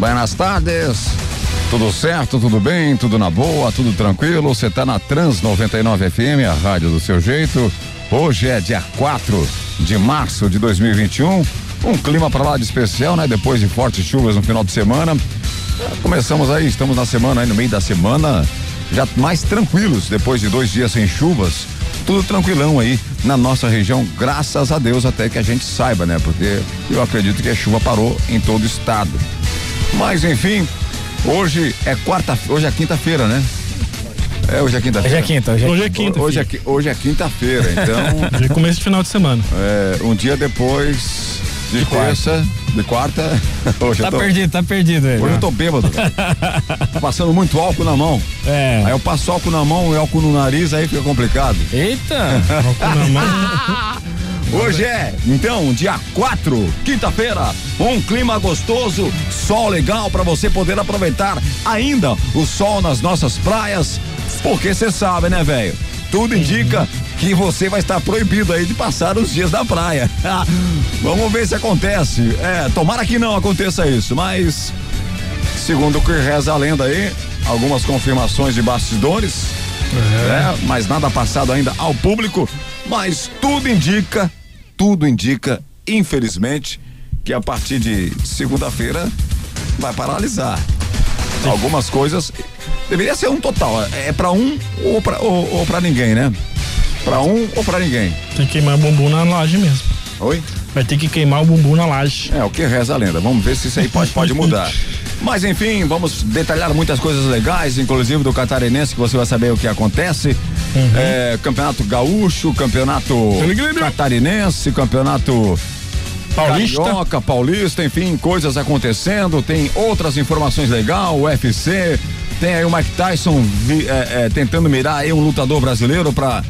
Buenas tardes. Tudo certo, tudo bem, tudo na boa, tudo tranquilo. Você tá na Trans 99 FM, a rádio do seu jeito. Hoje é dia 4 de março de 2021. Um clima para lá de especial, né? Depois de fortes chuvas no final de semana. Começamos aí, estamos na semana aí no meio da semana, já mais tranquilos depois de dois dias sem chuvas. Tudo tranquilão aí na nossa região, graças a Deus, até que a gente saiba, né? Porque eu acredito que a chuva parou em todo o estado. Mas enfim, hoje é quarta, hoje é quinta-feira, né? É, hoje é quinta-feira. Hoje é quinta, hoje é, Hoje é quinta. Hoje é, hoje é quinta-feira, então Hoje é começo de final de semana. é, um dia depois de, terça, de quarta. Hoje Tá eu tô, perdido, tá perdido ele. hoje eu tô bêbado. Passando muito álcool na mão. É. Aí eu passo álcool na mão e álcool no nariz, aí fica complicado. Eita! Álcool na mão. Hoje é, então, dia 4, quinta-feira, um clima gostoso, sol legal para você poder aproveitar ainda o sol nas nossas praias, porque você sabe, né, velho? Tudo indica que você vai estar proibido aí de passar os dias na praia. Vamos ver se acontece. É, tomara que não aconteça isso, mas segundo o que reza a lenda aí, algumas confirmações de bastidores, né? Mas nada passado ainda ao público, mas tudo indica, tudo indica, infelizmente, que a partir de segunda-feira vai paralisar. Algumas coisas deveria ser um total, é para um ou para ou, ou para ninguém, né? Para um ou para ninguém. Tem que queimar o bumbum na laje mesmo. Oi? Vai ter que queimar o bumbum na laje. É, o que reza a lenda. Vamos ver se isso aí pode, pode mudar. Mas enfim, vamos detalhar muitas coisas legais, inclusive do catarinense, que você vai saber o que acontece. É, campeonato gaúcho, campeonato catarinense, campeonato Paulista. carioca, paulista, enfim, coisas acontecendo. Tem outras informações legais, o UFC. Tem aí o Mike Tyson vi- é, é, tentando mirar aí um lutador brasileiro pra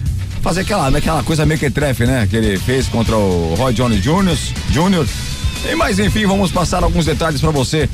fazer aquela, aquela coisa mequetrefe, né? Que ele fez contra o Roy Johnny Jr. Jr. E, mas enfim, vamos passar alguns detalhes pra você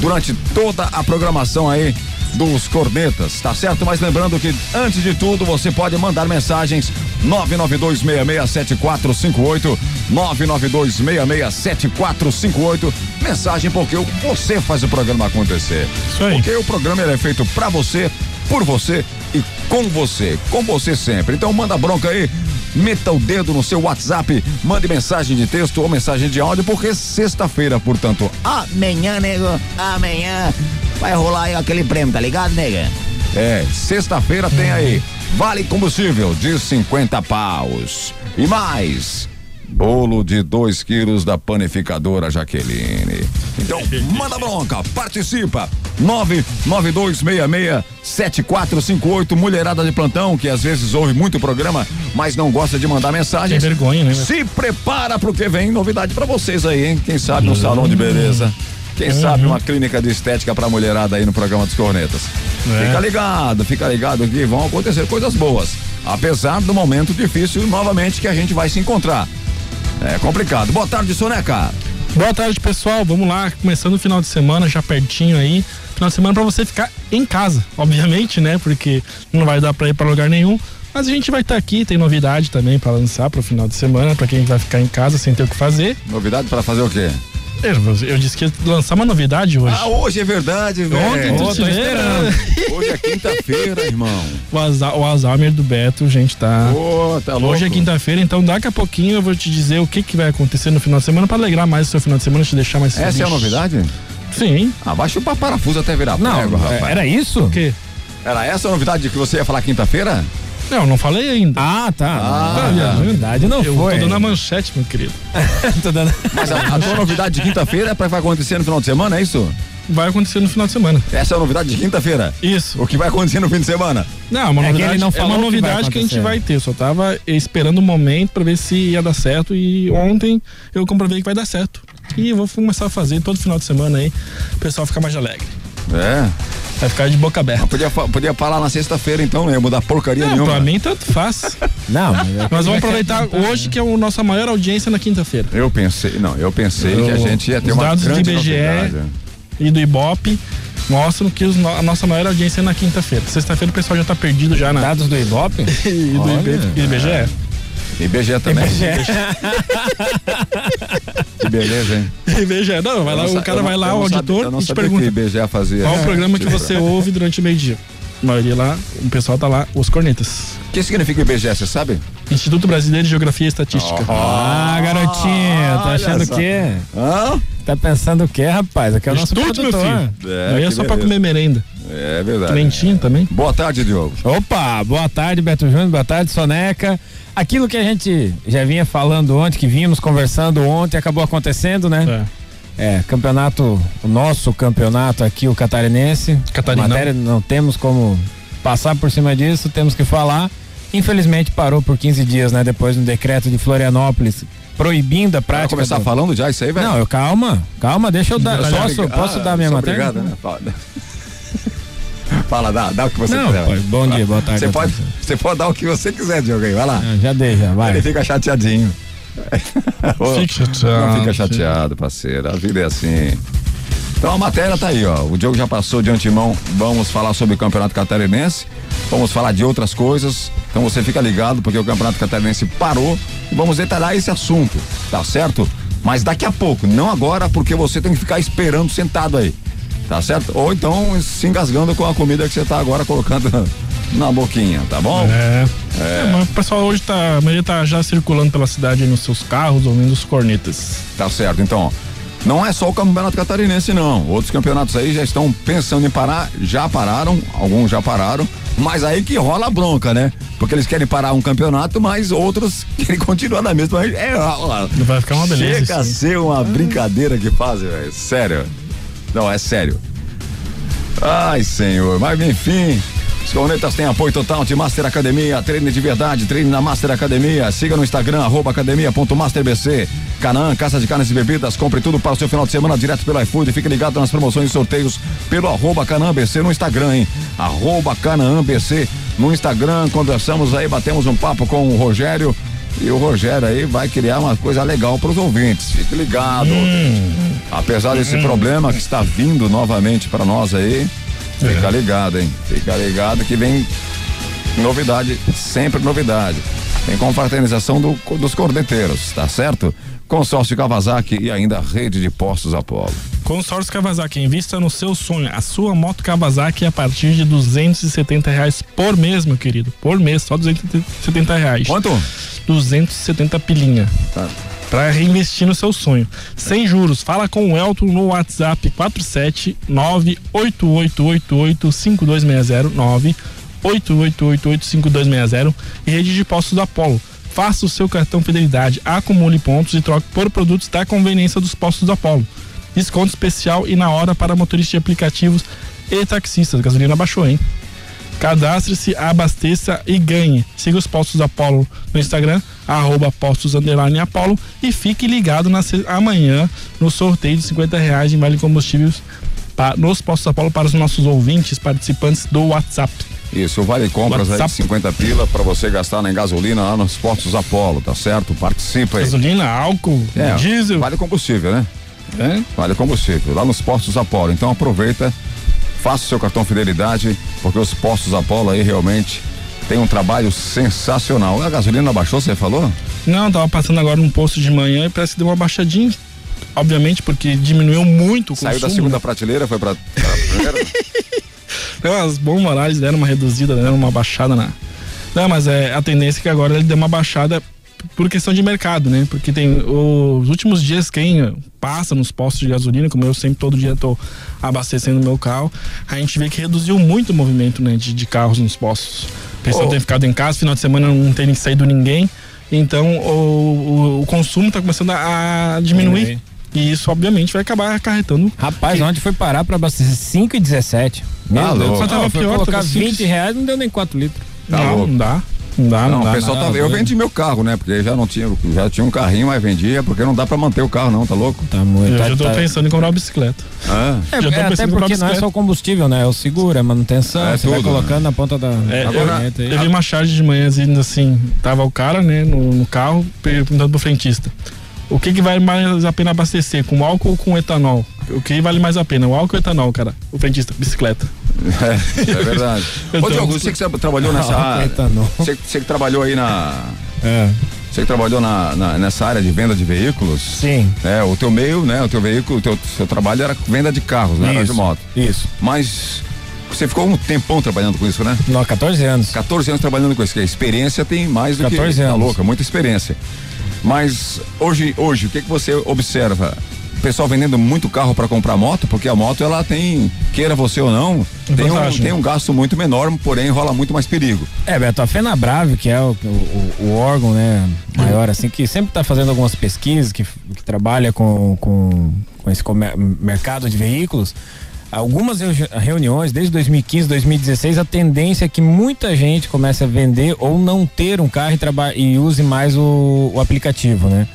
durante toda a programação aí dos cornetas, tá certo? Mas lembrando que antes de tudo você pode mandar mensagens 992667458 992667458 mensagem porque você faz o programa acontecer. Isso aí. Porque o programa é feito pra você, por você e com você, com você sempre. Então manda bronca aí, meta o dedo no seu WhatsApp, mande mensagem de texto ou mensagem de áudio, porque sexta-feira, portanto, Amanhã, nego, amanhã vai rolar aí aquele prêmio, tá ligado, nega? É, sexta-feira tem aí Vale Combustível de 50 paus. E mais, bolo de 2 quilos da panificadora Jaqueline. Então, manda bronca, participa. 992667458, mulherada de plantão, que às vezes ouve muito o programa, mas não gosta de mandar mensagem. Tem vergonha, né? Se prepara porque vem novidade pra vocês aí, hein? Quem sabe um salão de beleza. Quem sabe uma clínica de estética pra mulherada aí no programa dos cornetas. É. Fica ligado, fica ligado que vão acontecer coisas boas. Apesar do momento difícil novamente que a gente vai se encontrar. É complicado. Boa tarde, Soneca. Boa tarde, pessoal. Vamos lá, começando o final de semana, já pertinho aí. Final de semana pra você ficar em casa, obviamente, né? Porque não vai dar pra ir pra lugar nenhum. Mas a gente vai estar aqui, tem novidade também pra lançar pro final de semana, pra quem vai ficar em casa sem ter o que fazer. Novidade pra fazer o quê? Eu, eu disse que ia lançar uma novidade hoje. Ah, hoje é verdade, velho. Ontem tu se lembra? esperando. Hoje é quinta-feira, irmão. O, Alza- o Alzheimer do Beto, gente, tá. Ô, tá. Hoje é quinta-feira, então daqui a pouquinho eu vou te dizer o que, que vai acontecer no final de semana pra alegrar mais o seu final de semana, te deixar mais Essa é a feliz. novidade? Sim. Ah, vai chupar parafuso até virar Não, prego, rapaz. é- era isso? O quê? Era essa a novidade que você ia falar quinta-feira? Não, não falei ainda. Ah, tá. Ah, Na verdade, não eu foi. tô dando a manchete, meu querido. Tô dando- Mas a, a tua novidade de quinta-feira é pra vai acontecer no final de semana, é isso? Vai acontecer no final de semana. Essa é a novidade de quinta-feira. Isso. O que vai acontecer no fim de semana? Não, uma É que novidade, ele não é uma o que novidade que, a gente vai ter. Eu só tava esperando o momento pra ver se ia dar certo e ontem eu comprovei que vai dar certo. E eu vou começar a fazer todo final de semana aí, o pessoal ficar mais alegre. É. Vai ficar de boca aberta. Podia, podia falar na sexta-feira, então, ia mudar porcaria Não, nenhuma. pra mim tanto faz. Não, mas é que Nós vamos aproveitar hoje que é a nossa maior audiência na quinta-feira. Eu pensei, não, eu pensei que a Eu- gente ia ter os uma dados do grande IBGE novidade. E do Ibope mostram que os a nossa maior audiência é na quinta-feira. Sexta-feira o pessoal já tá perdido já na. Dados do Ibope? E do Olha, IB- IBGE. IBGE também. IBGE. beleza, hein? IBGE. Não, vai lá, o cara vai lá, o auditor, não e te pergunta. que IBGE fazia. Qual o programa que você ouve durante o meio-dia? A maioria lá, o pessoal tá lá, os cornetas. O que significa IBGE, você sabe? Instituto Brasileiro de Geografia e Estatística. Ah, garotinho, tá achando o quê? Hã? Tá pensando o quê, rapaz? Aqui é o nosso Instituto, meu produtor. filho. É, Aí é só pra beleza. comer merenda. É verdade. Clentinho também. Boa tarde, Diogo. Opa, boa tarde, Beto Júnior, boa tarde, Soneca. Aquilo que a gente já vinha falando ontem, que vínhamos conversando ontem, acabou acontecendo, né? É. É, campeonato, o nosso campeonato aqui, o catarinense. Catarinão. Matéria, não temos como passar por cima disso, temos que falar. Infelizmente parou por 15 dias, né? Depois do decreto de Florianópolis proibindo a prática. começar do- falando já isso aí, velho? Não, eu, calma, calma, deixa eu dar. Posso, obriga- posso Ah, dar minha matéria? Obrigado, né? Fala. Dá, dá o que você Não, quiser. bom dia, boa tarde, Você pode, você pode dar o que você quiser, Diogo, aí, vai lá. Ah, já dei, já, vai. Ele fica chateadinho. Fique chateado. Não fica chateado, parceiro. A vida é assim. Então a matéria tá aí, ó. O Diogo já passou de antemão. Vamos falar sobre o Campeonato Catarinense. Vamos falar de outras coisas. Então você fica ligado, porque o Campeonato Catarinense parou. E vamos detalhar esse assunto, tá certo? Mas daqui a pouco, não agora, porque você tem que ficar esperando sentado aí. Tá certo? Ou então se engasgando com a comida que você tá agora colocando na boquinha, tá bom? É. É, mas o pessoal hoje tá. A maioria tá já circulando pela cidade nos seus carros, ouvindo os cornetas. Tá certo, então. Não é só o campeonato catarinense, não. Outros campeonatos aí já estão pensando em parar, já pararam, alguns já pararam, mas aí que rola a bronca, né? Porque eles querem parar um campeonato, mas outros querem continuar na mesma. É, ó, Vai ficar uma beleza. Chega a ser uma brincadeira que fazem, velho. Sério. Não, é sério. Ai, senhor. Mas enfim. Os cornetas têm apoio total de Master Academia, treine de verdade, treine na Master Academia. Siga no Instagram, arroba academia.masterbc. Canaã, Casa de Carnes e Bebidas. Compre tudo para o seu final de semana direto pelo iFood. Fique ligado nas promoções e sorteios pelo arroba Canaã BC no Instagram, hein? Arroba Canaã BC no Instagram. Conversamos aí, batemos um papo com o Rogério. E o Rogério aí vai criar uma coisa legal para os ouvintes. Fique ligado. Apesar desse problema que está vindo novamente para nós aí, fica ligado, hein? Fica ligado que vem novidade, sempre novidade. Tem confraternização do, dos cordeteiros, tá certo? Consórcio Kawasaki e ainda rede de postos Apolo. Consórcio Kawasaki, invista no seu sonho. A sua moto Kawasaki é a partir de 270 reais por mês, meu querido. Por mês, só 270 reais. Quanto? 270 pilinha. Tá. Pra reinvestir no seu sonho. Sem juros. Fala com o Elton no WhatsApp 47 988885260 988885260 e rede de postos do Apolo. Faça o seu cartão Fidelidade, acumule pontos e troque por produtos da conveniência dos postos do Apolo. Desconto especial e na hora para motoristas de aplicativos e taxistas. Gasolina baixou, hein? Cadastre-se, abasteça e ganhe. Siga os postos Apolo no Instagram, arroba postos Apolo e fique ligado na, amanhã no sorteio de 50 reais em vale combustíveis nos postos Apolo para os nossos ouvintes participantes do WhatsApp. Isso, vale compras aí de WhatsApp. 50 pila para você gastar na gasolina lá nos postos Apolo, tá certo? Participa aí. Gasolina, álcool, É, diesel. Vale combustível, né? É? Vale combustível, lá nos postos Apolo. Então aproveita, faça o seu cartão Fidelidade, porque os postos Apolo aí realmente tem um trabalho sensacional. A gasolina baixou, você falou? Não, tava passando agora num posto de manhã e parece que deu uma baixadinha. Obviamente, porque diminuiu muito o Saiu da consumo, segunda né? prateleira, foi pra, pra primeira? Então, as bons morais deram uma reduzida, deram uma baixada na. Não, mas é a tendência é que agora ele deu uma baixada por questão de mercado, né? Porque tem os últimos dias quem passa nos postos de gasolina, como eu sempre todo dia tô abastecendo meu carro, a gente vê que reduziu muito o movimento, né, de, de carros nos postos. O pessoal Oh. tem ficado em casa, final de semana não tem saído ninguém, então o, o, o consumo tá começando a, a diminuir. E isso, obviamente, vai acabar acarretando Rapaz, ontem foi parar pra abastecer 5 e 17. Meu Tá Deus. Mas tava Não, foi pior, colocar tava 20 cinco- reais, não deu nem 4 litros. Tá não, louco. não dá. Não dá, não, Não, dá. o pessoal não tá. Eu vendi meu carro, né? Porque já não tinha, já tinha um carrinho, mas vendia, porque não dá pra manter o carro, não, tá louco? Tá muito. Eu tá- já tô tá- pensando em comprar uma bicicleta. Ah. É, já tô é, até porque não é só o combustível, né? É o seguro, é a manutenção, É você vai tudo, colocando na ponta da, É, da eu, corneta aí. eu vi uma charge de manhã dizendo assim, tava o cara, né, no, no carro, perguntando pro frentista. O que que vale mais a pena abastecer, com álcool ou com etanol? O que vale mais a pena, o álcool ou etanol, cara? O frentista, bicicleta. É, é verdade. Eu Ô, Diogo, você que você trabalhou nessa área. etanol. Você, você que trabalhou aí na. É. Você que trabalhou na, na, nessa área de venda de veículos. Sim. É, o teu meio, né? O teu veículo, o teu seu trabalho era venda de carros, né? Era de moto. Isso. Mas você ficou um tempão trabalhando com isso, né? Não, 14 anos. 14 anos trabalhando com isso, que a experiência tem mais do 14 que anos. tá louca, muita experiência. Mas hoje, hoje, o que que você observa? O pessoal vendendo muito carro para comprar moto, porque a moto ela tem, queira você ou não, tem um, tem um gasto muito menor, porém rola muito mais perigo. É, Beto, a FenaBrave, que é o, o, o órgão né, maior, assim, que sempre está fazendo algumas pesquisas, que, que trabalha com, com, com esse mercado de veículos, algumas reu- reuniões, desde 2015, 2016, a tendência é que muita gente comece a vender ou não ter um carro e, e use mais o, o aplicativo, né?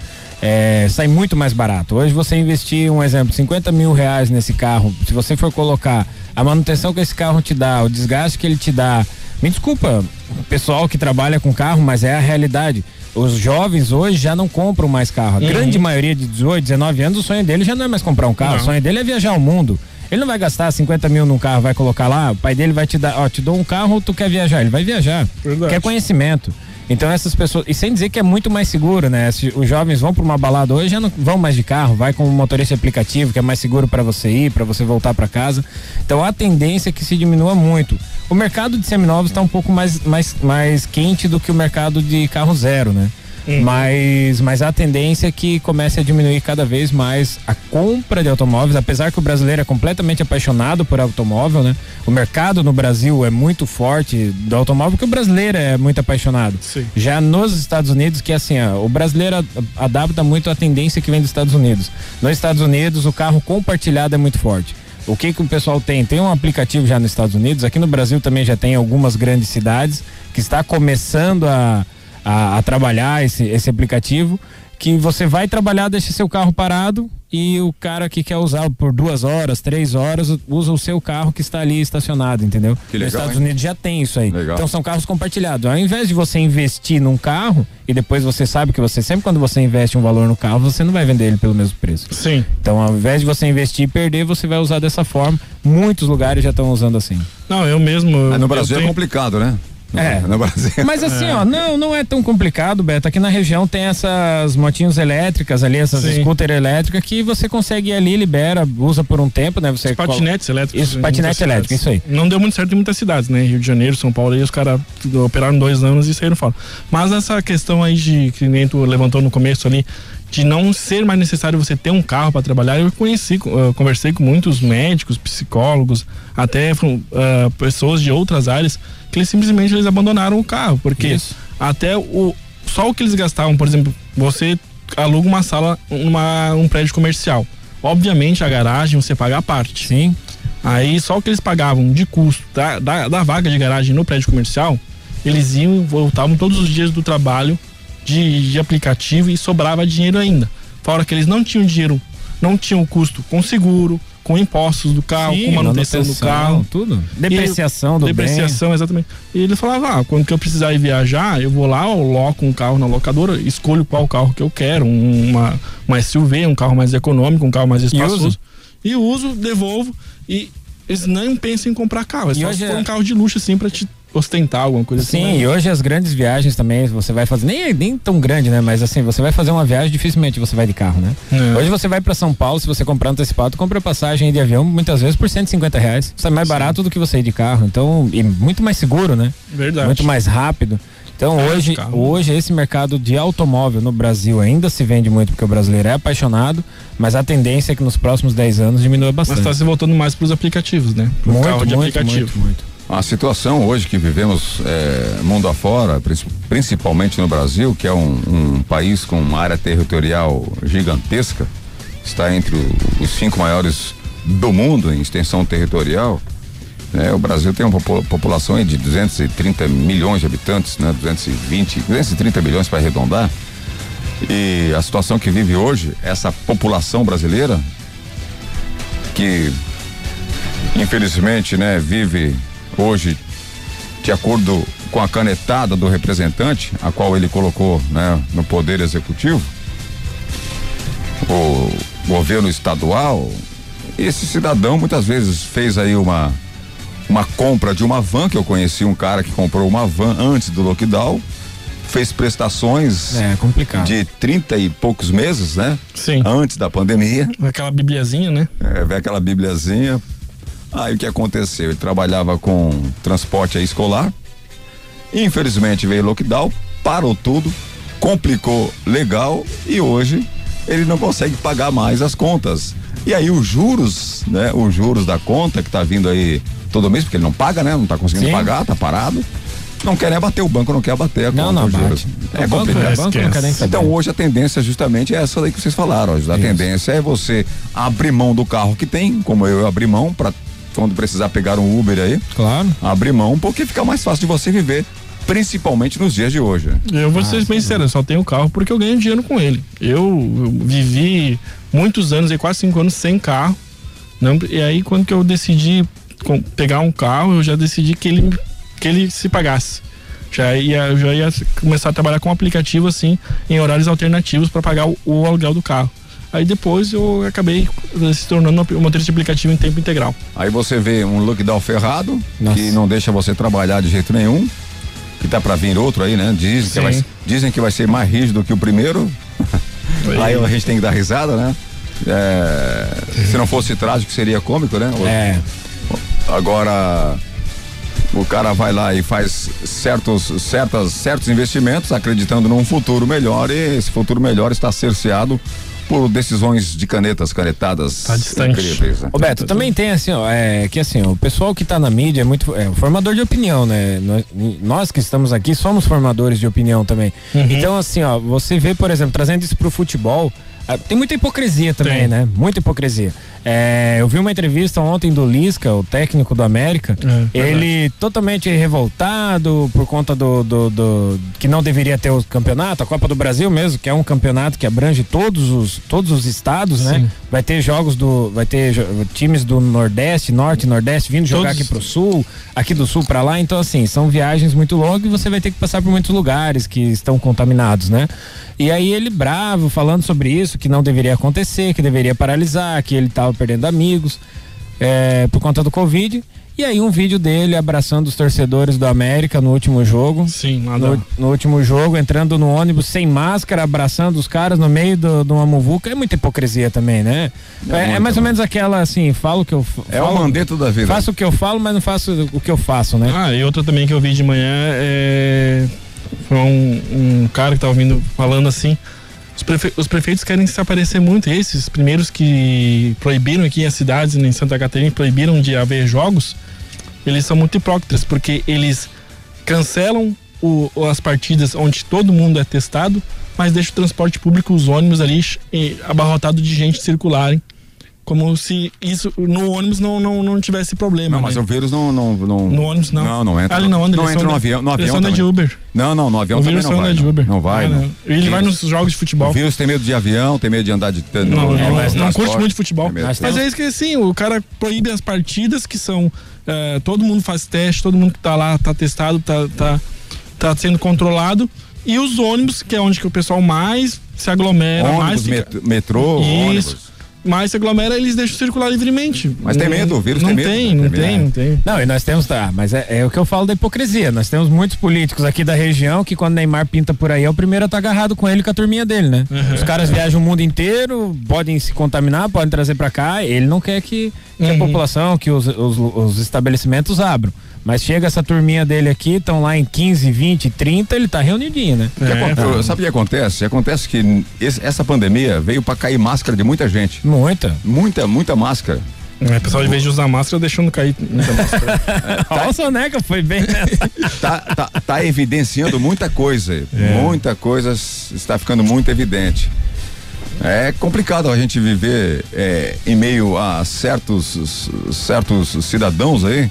É, sai muito mais barato. Hoje você investir, um exemplo, 50 mil reais nesse carro, se você for colocar a manutenção que esse carro te dá, o desgaste que ele te dá, me desculpa, pessoal que trabalha com carro, mas é a realidade. Os jovens hoje já não compram mais carro. A grande maioria de 18, 19 anos, o sonho dele já não é mais comprar um carro. Não. O sonho dele é viajar o mundo. Ele não vai gastar 50 mil num carro, vai colocar lá, o pai dele vai te dar, ó, te dou um carro, tu quer viajar, ele vai viajar. Verdade. Quer conhecimento. Então essas pessoas, e sem dizer que é muito mais seguro, né? Se os jovens vão para uma balada hoje, já não vão mais de carro, vai com um motorista aplicativo, que é mais seguro para você ir, para você voltar para casa. Então a tendência é que se diminua muito. O mercado de seminovos está um pouco mais, mais, mais quente do que o mercado de carro zero, né? Mas, mas a tendência é que comece a diminuir cada vez mais a compra de automóveis, apesar que o brasileiro é completamente apaixonado por automóvel, né? O mercado no Brasil é muito forte do automóvel, porque o brasileiro é muito apaixonado. Sim. Já nos Estados Unidos, que é assim, ó, o brasileiro a- adapta muito à tendência que vem dos Estados Unidos. Nos Estados Unidos, o carro compartilhado é muito forte. O que que o pessoal tem? Tem um aplicativo já nos Estados Unidos, aqui no Brasil também já tem algumas grandes cidades que está começando a, a, a trabalhar esse, esse aplicativo, que você vai trabalhar, deixa seu carro parado e o cara que quer usar por duas horas, três horas, usa o seu carro que está ali estacionado, entendeu? Que Nos legal, Estados hein? Unidos já tem isso aí. Legal. Então são carros compartilhados. Ao invés de você investir num carro e depois você sabe que você sempre quando você investe um valor no carro, você não vai vender ele pelo mesmo preço. Sim. Então, ao invés de você investir e perder, você vai usar dessa forma. Muitos lugares já estão usando assim. Não, eu mesmo. Mas no eu Brasil é tenho- complicado, né? É. no Brasil. Mas assim, ó, não, não é tão complicado, Beto. Aqui na região tem essas motinhos elétricas ali, essas Sim. scooter elétricas que você consegue ir ali, libera, usa por um tempo, né? Você Patinetes elétricos. Isso, em patinete elétrico, isso aí. Não deu muito certo em muitas cidades, né? Rio de Janeiro, São Paulo, aí os caras operaram dois anos e saíram fora. Mas essa questão aí de que nem tu levantou no começo ali, de não ser mais necessário você ter um carro para trabalhar, eu conheci, eu conversei com muitos médicos, psicólogos, até ah, pessoas de outras áreas, que eles simplesmente eles abandonaram o carro, porque Isso. até o só o que eles gastavam, por exemplo, você aluga uma sala, uma, um prédio comercial. Obviamente a garagem você paga a parte. Sim. Aí só o que eles pagavam de custo da, da, da vaga de garagem no prédio comercial, eles iam voltavam todos os dias do trabalho de, de aplicativo e sobrava dinheiro ainda. Fora que eles não tinham dinheiro, não tinham custo com seguro, com impostos do carro, Sim, com manutenção do carro. Tudo. Depreciação do Depreciação, exatamente. E ele falava, ah, quando que eu precisar ir viajar, eu vou lá, eu loco um carro na locadora, escolho qual carro que eu quero, um- uma, uma SUV, um carro mais econômico, um carro mais espaçoso. uso. E uso, devolvo e eles nem pensam em comprar carro. É E só hoje se for é- um carro de luxo assim pra te ostentar alguma coisa Sim, assim. e hoje as grandes viagens também, você vai fazer, nem, nem tão grande, né? Mas assim, você vai fazer uma viagem, dificilmente você vai de carro, né? É. Hoje você vai pra São Paulo, se você comprar antecipado, compra passagem de avião muitas vezes por 150 reais. Isso é mais barato do que você ir de carro. Então, e muito mais seguro, né? Verdade. Muito mais rápido. Então hoje, hoje esse mercado de automóvel no Brasil ainda se vende muito porque o brasileiro é apaixonado, mas a tendência é que nos próximos 10 anos diminua Mas bastante. tá se voltando mais pros aplicativos, né? Pro muito, carro de muito, aplicativo. muito, muito. A situação hoje que vivemos é, mundo afora, princi- principalmente no Brasil, que é um, um país com uma área territorial gigantesca, está entre o- os cinco maiores do mundo em extensão territorial. né? o Brasil tem uma popu- população de 230 milhões de habitantes, né? 220, 230 milhões para arredondar. E a situação que vive hoje, essa população brasileira, que infelizmente, né, vive hoje de acordo com a canetada do representante, a qual ele colocou, né, no poder executivo, o governo estadual, esse cidadão muitas vezes fez aí uma uma compra de uma van, que eu conheci um cara que comprou uma van antes do lockdown, fez prestações É complicado. de 30 e poucos meses, né? Sim. Antes da pandemia. Aquela bibliazinha, né? É, aquela bibliazinha. Aí o que aconteceu? Ele trabalhava com transporte escolar. Infelizmente veio lockdown, parou tudo, complicou legal e hoje ele não consegue pagar mais as contas. E aí os juros, né? Os juros da conta que tá vindo aí todo mês, porque ele não paga, né? Não tá conseguindo Sim. pagar, tá parado. Não quer nem abater, o banco não quer abater a Não, conta, não os juros. É o banco, complicado. não saber. Então hoje a tendência justamente é essa daí que vocês falaram. ó. A Isso. tendência é você abrir mão do carro que tem, como eu abri mão para quando precisar pegar um Uber aí, Claro. abrir mão porque fica mais fácil de você viver, principalmente nos dias de hoje. Eu vou ser bem sincero, eu só tenho carro porque eu ganho dinheiro com ele. Eu, eu vivi muitos anos, aí quase cinco anos sem carro. Não, e aí quando que eu decidi com- pegar um carro, eu já decidi que ele, que ele se pagasse. Já ia, eu já ia começar a trabalhar com um aplicativo assim, em horários alternativos para pagar o, o aluguel do carro. Aí depois eu acabei eh, se tornando um motorista de aplicativo em tempo integral. Aí você vê um lockdown ferrado, Nossa. que não deixa você trabalhar de jeito nenhum, que tá para vir outro aí, né? Dizem que, vai, dizem que vai ser mais rígido que o primeiro. aí a gente tem que dar risada, né? É, se não fosse trágico, seria cômico, né? É. Agora o cara vai lá e faz certos, certas, certos investimentos acreditando num futuro melhor e esse futuro melhor está cerceado por decisões de canetas canetadas Tá distante. incríveis, né? Roberto, também tem assim, ó, é, que assim, o pessoal que tá na mídia é muito é, formador de opinião, né? Nós, nós que estamos aqui somos formadores de opinião também. Então, assim, ó, você vê, por exemplo, trazendo isso pro futebol, ah, tem muita hipocrisia também, Tem. né? Muita hipocrisia. É, eu vi uma entrevista ontem do Lisca, o técnico do América, É, ele totalmente revoltado por conta do, do, do- que não deveria ter o campeonato, a Copa do Brasil mesmo, que é um campeonato que abrange todos os, todos os estados, né? Vai ter jogos do. Vai ter jo- times do Nordeste, Norte Nordeste vindo jogar Todos- aqui pro Sul, aqui do Sul pra lá. Então, assim, são viagens muito longas e você vai ter que passar por muitos lugares que estão contaminados, né? E aí ele bravo, falando sobre isso, que não deveria acontecer, que deveria paralisar, que ele tava perdendo amigos é, por conta do Covid. E aí um vídeo dele abraçando os torcedores do América no último jogo. Sim. No, no último jogo, entrando no ônibus sem máscara, abraçando os caras no meio do- de uma muvuca, é muita hipocrisia também, né? É, é muito, mais ou né? menos aquela assim, falo o que eu f- É o falo, mandeto da vida. Faço o que eu falo, mas não faço o que eu faço, né? Ah, e outra também que eu vi de manhã é. Foi um, um cara que tava vindo falando assim. Os, prefe- os prefeitos querem se aparecer muito. Esses primeiros que proibiram aqui as cidades em Santa Catarina, proibiram de haver jogos, eles são muito hipócritas, porque eles cancelam o- as partidas onde todo mundo é testado, mas deixam o transporte público, os ônibus ali abarrotado de gente circularem. Como se isso no ônibus não, não, não tivesse problema. Não, mas né? o vírus não, não, não. No ônibus não. Não, não entra. Ah, ele não anda, não entra no avião. No avião anda de também. Uber. Não, não, no avião O também vírus não só vai. de não. Uber. Não vai. Ah, não. Ele vai Vírus- nos jogos de futebol. O vírus tem medo de avião, tem medo de andar de. Não, não, não, não curte muito futebol. medo. Mas Mas é isso que assim, o cara proíbe as partidas que são. Eh, todo mundo faz teste, todo mundo que tá lá tá testado, tá, tá, tá sendo controlado. E os ônibus, que é onde que o pessoal mais se aglomera, mais, Ônibus, fica- met- metrô, Isso. ônibus. Mais se aglomera, eles deixam circular livremente. Mas tem medo, o vírus não tem medo, Tem, né? não Tem tem, medo. não tem. Não, e nós temos, tá, mas é, é o que eu falo da hipocrisia. Nós temos muitos políticos aqui da região que quando Neymar pinta por aí é o primeiro a estar agarrado com ele e com a turminha dele, né? Os caras viajam o mundo inteiro, podem se contaminar, podem trazer pra cá. Ele não quer que, que a Uhum. população, que os, os, os estabelecimentos abram. Mas chega essa turminha dele aqui, estão lá em 15, 20, 30, ele tá reunidinho, né? É, Sabe o que acontece? Acontece que esse- essa pandemia veio pra cair máscara de muita gente. Muita. Muita, muita máscara. É, O pessoal, de vez de usar máscara, deixando cair muita máscara. Olha o Soneca, foi bem nessa. Tá, tá, tá evidenciando muita coisa. É. Muita coisa está ficando muito evidente. É complicado a gente viver é, em meio a certos, certos cidadãos aí.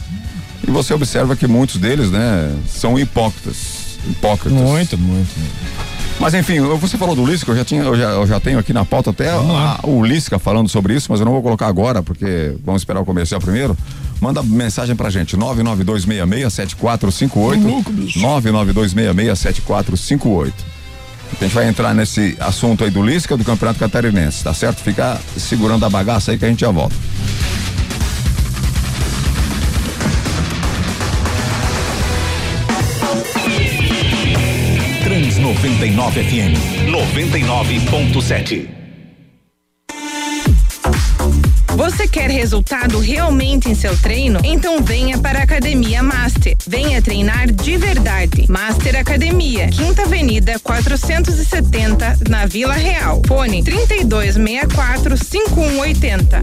E você observa que muitos deles, né, são hipócritas. Hipócritas. Muito, muito. Mas enfim, você falou do Lisca, eu já tinha, eu já, eu já tenho aqui na pauta até a- o Lisca falando sobre isso, mas eu não vou colocar agora, porque vamos esperar o comercial primeiro. Manda mensagem pra gente, 992667458. Louco. 992667458. A gente vai entrar nesse assunto aí do Lisca do Campeonato Catarinense, tá certo? Fica segurando a bagaça aí que a gente já volta. 99 FM 99.7. Você quer resultado realmente em seu treino? Então venha para a Academia Master. Venha treinar de verdade. Master Academia, Quinta Avenida 470, na Vila Real. Fone 3264 5180.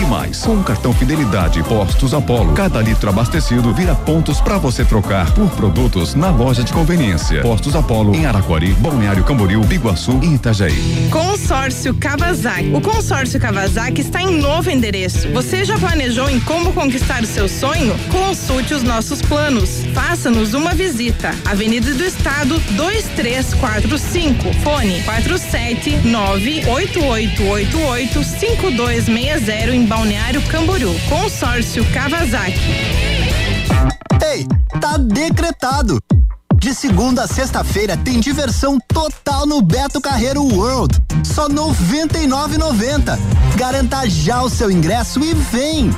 E mais, com o cartão Fidelidade Postos Apollo, cada litro abastecido vira pontos para você trocar por produtos na loja de conveniência. Postos Apollo em Araquari, Balneário Camboriú, Biguaçu e Itajaí. Consórcio Kawasaki. O consórcio Kawasaki está em novo endereço. Você já planejou em como conquistar o seu sonho? Consulte os nossos planos. Faça-nos uma visita. Avenida do Estado 2345. Fone 47988885260 em Balneário Camboriú. Consórcio Kawasaki. Ei, tá decretado. De segunda a sexta-feira tem diversão total no Beto Carreiro World. Só R$ 99,90. Garanta já o seu ingresso e vem.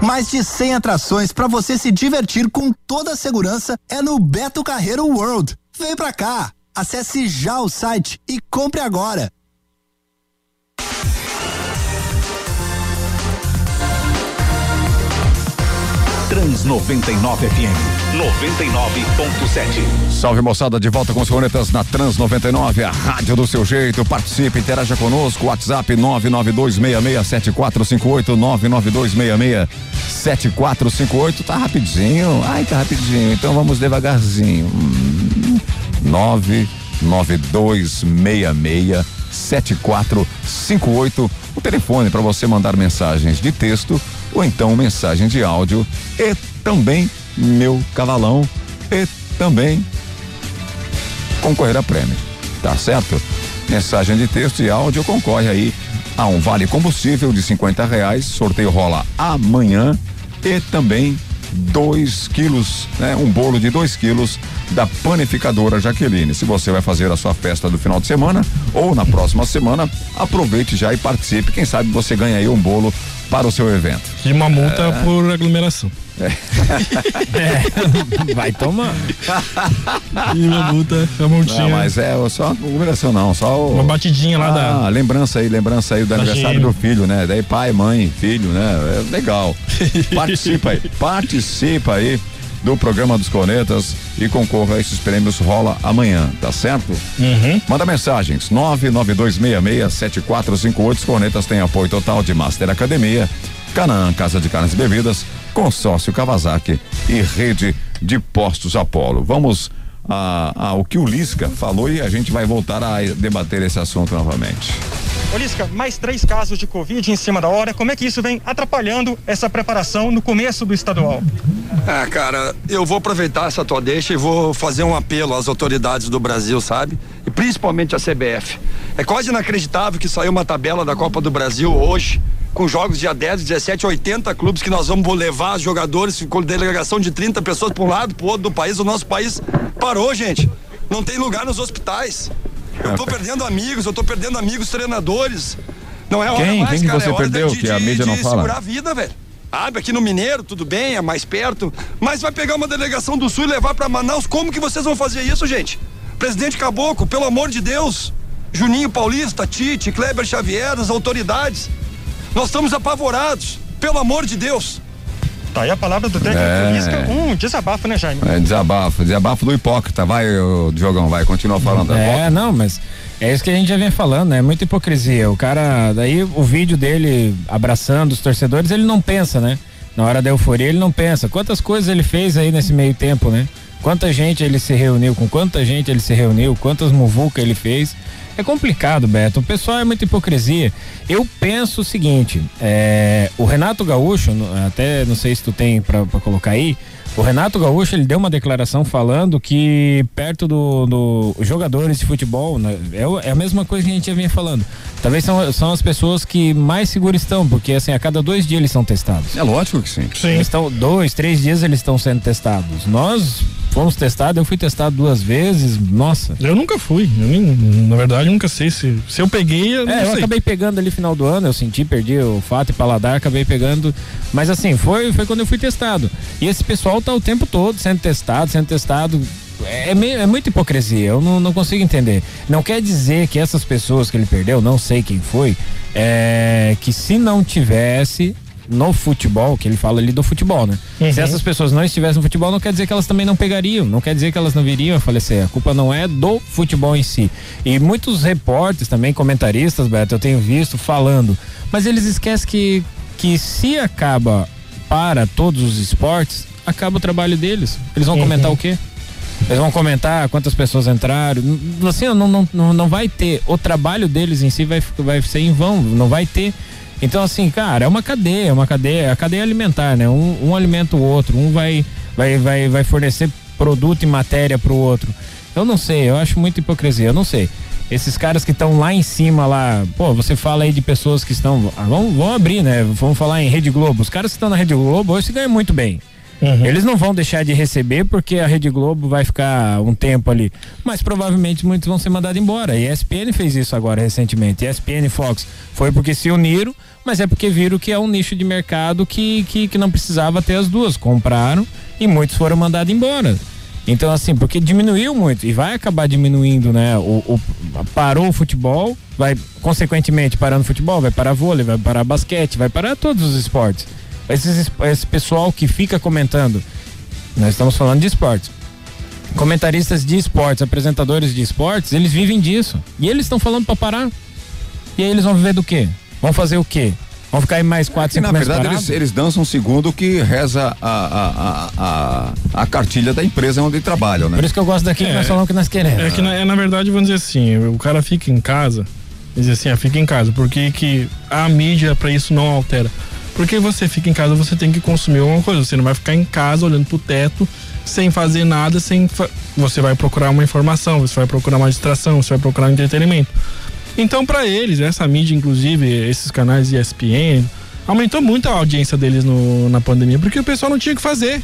Mais de 100 atrações para você se divertir com toda a segurança é no Beto Carreiro World. Vem pra cá. Acesse já o site e compre agora. Trans 99 FM 99.7. Salve moçada, de volta com os cornetas na Trans 99, a rádio do seu jeito. Participe, interaja conosco. WhatsApp 992667458, 992667458. Tá rapidinho. Ai, tá rapidinho. Então vamos devagarzinho. Hum, 992667458. O telefone para você mandar mensagens de texto ou então mensagem de áudio e também meu cavalão e também concorrer a prêmio, tá certo? Mensagem de texto e áudio concorre aí a um vale combustível de 50 reais. Sorteio rola amanhã e também 2 quilos, né? Um bolo de 2 quilos da panificadora Jaqueline. Se você vai fazer a sua festa do final de semana ou na próxima semana, aproveite já e participe. Quem sabe você ganha aí um bolo para o seu evento. E uma multa é. por aglomeração. É. Vai tomar. E uma multa, a multinha. Não, mas é só aglomeração não, só o, Uma batidinha lá ah, da. lembrança aí, lembrança aí do aniversário Imagino. do filho, né? Daí pai, mãe, filho, né? É legal. participa aí, participa aí do programa dos Cornetas e concorra a esses prêmios rola amanhã, tá certo? Uhum. Manda mensagens 992667458. Os Cornetas têm apoio total de Master Academia, Canaã Casa de Carnes e Bebidas, Consórcio Kawasaki e Rede de Postos Apolo. Vamos ao que o Lisca falou e a gente vai voltar a debater esse assunto novamente. Ô Lisca, mais três casos de Covid em cima da hora. Como é que isso vem atrapalhando essa preparação no começo do estadual? Ah, cara, eu vou aproveitar essa tua deixa e vou fazer um apelo às autoridades do Brasil, sabe? E principalmente à CBF. É quase inacreditável que saiu uma tabela da Copa do Brasil hoje, com jogos dia 10, 17, 80 clubes que nós vamos levar jogadores com delegação de 30 pessoas para um lado, pro outro do país. O nosso país parou, gente. Não tem lugar nos hospitais. Eu tô perdendo amigos, eu tô perdendo amigos treinadores. Não é hora Quem? mais, Quem que cara, você é hora perdeu de, que a de- mídia não de fala? segurar a vida, velho. Sabe, aqui no Mineiro, tudo bem, é mais perto. Mas vai pegar uma delegação do Sul e levar pra Manaus. Como que vocês vão fazer isso, gente? Presidente Caboclo, pelo amor de Deus. Juninho Paulista, Tite, Kleber Xavier, as autoridades. Nós estamos apavorados. Pelo amor de Deus. Tá aí a palavra do técnico É. Lisca, um desabafo, né, Jaime? É desabafo, desabafo do hipócrita. Vai, ô, Diogão, vai, continua falando. É, não, mas é isso que a gente já vem falando, né? Muita hipocrisia. O cara, daí o vídeo dele abraçando os torcedores, ele não pensa, né? Na hora da euforia, ele não pensa. Quantas coisas ele fez aí nesse meio tempo, né? Quanta gente ele se reuniu, com quanta gente ele se reuniu, quantas muvuca ele fez. É complicado, Beto. O pessoal é muita hipocrisia. Eu penso o seguinte: é, o Renato Gaúcho, até não sei se tu tem para colocar aí, o Renato Gaúcho ele deu uma declaração falando que perto dos do jogadores de futebol né, é, é, a mesma coisa que a gente já vinha falando. Talvez são, são as pessoas que mais seguras estão, porque assim a cada dois dias eles são testados. É lógico que sim. Sim. Eles estão dois, três dias eles estão sendo testados. Nós fomos testados, eu fui testado duas vezes, nossa. Eu nunca fui, eu nem, na verdade nunca sei se, se eu peguei, eu É, eu acabei pegando ali final do ano, eu senti, perdi o fato e paladar, acabei pegando, mas assim, foi, foi quando eu fui testado. E esse pessoal tá o tempo todo sendo testado, sendo testado, é, meio, é muita hipocrisia, eu não, não consigo entender. Não quer dizer que essas pessoas que ele perdeu, não sei quem foi, é, que se não tivesse no futebol, que ele fala ali do futebol, né? Uhum. Se essas pessoas não estivessem no futebol, não quer dizer que elas também não pegariam, não quer dizer que elas não viriam a falecer. A culpa não é do futebol em si. E muitos repórteres também, comentaristas, Beto, eu tenho visto falando, mas eles esquecem que, que se acaba para todos os esportes, acaba o trabalho deles. Eles vão uhum. comentar o quê? Eles vão comentar quantas pessoas entraram. Assim, não, não, não, não vai ter. O trabalho deles em si vai, vai ser em vão, não vai ter então, assim, cara, é uma cadeia, é uma cadeia, a cadeia alimentar, né? Um, um alimenta o outro, um vai, vai, vai, vai fornecer produto e matéria pro outro. Eu não sei, eu acho muita hipocrisia, eu não sei. Esses caras que estão lá em cima, lá, pô, você fala aí de pessoas que estão. Ah, vamos, vamos abrir, né? Vamos falar em Rede Globo. Os caras que estão na Rede Globo hoje se ganham muito bem. Uhum. Eles não vão deixar de receber porque a Rede Globo vai ficar um tempo ali. Mas provavelmente muitos vão ser mandados embora. E a ESPN fez isso agora recentemente. ESPN e Fox foi porque se uniram, mas é porque viram que é um nicho de mercado que, que, que não precisava ter as duas. Compraram e muitos foram mandados embora. Então, assim, porque diminuiu muito e vai acabar diminuindo, né? O, o, parou o futebol, vai, consequentemente, parando o futebol, vai parar vôlei, vai parar basquete, vai parar todos os esportes esse, esse pessoal que fica comentando, nós estamos falando de esportes. Comentaristas de esportes, apresentadores de esportes, eles vivem disso. E eles estão falando para parar. E aí eles vão viver do quê? Vão fazer o quê? Vão ficar aí mais quatro, é cinco Na verdade, eles, eles, dançam segundo o que reza a, a, a, a, cartilha da empresa onde trabalham, né? Por isso que eu gosto daqui é, que nós falamos que nós queremos. É que, na, é, na verdade, vamos dizer assim, o cara fica em casa, diz assim, ah, fica em casa, porque que a mídia para isso não altera. Porque você fica em casa, você tem que consumir alguma coisa. Você não vai ficar em casa olhando pro teto sem fazer nada, sem fa... você vai procurar uma informação, você vai procurar uma distração, você vai procurar um entretenimento. Então, para eles, essa mídia, inclusive esses canais ESPN, aumentou muito a audiência deles no, na pandemia, porque o pessoal não tinha o que fazer.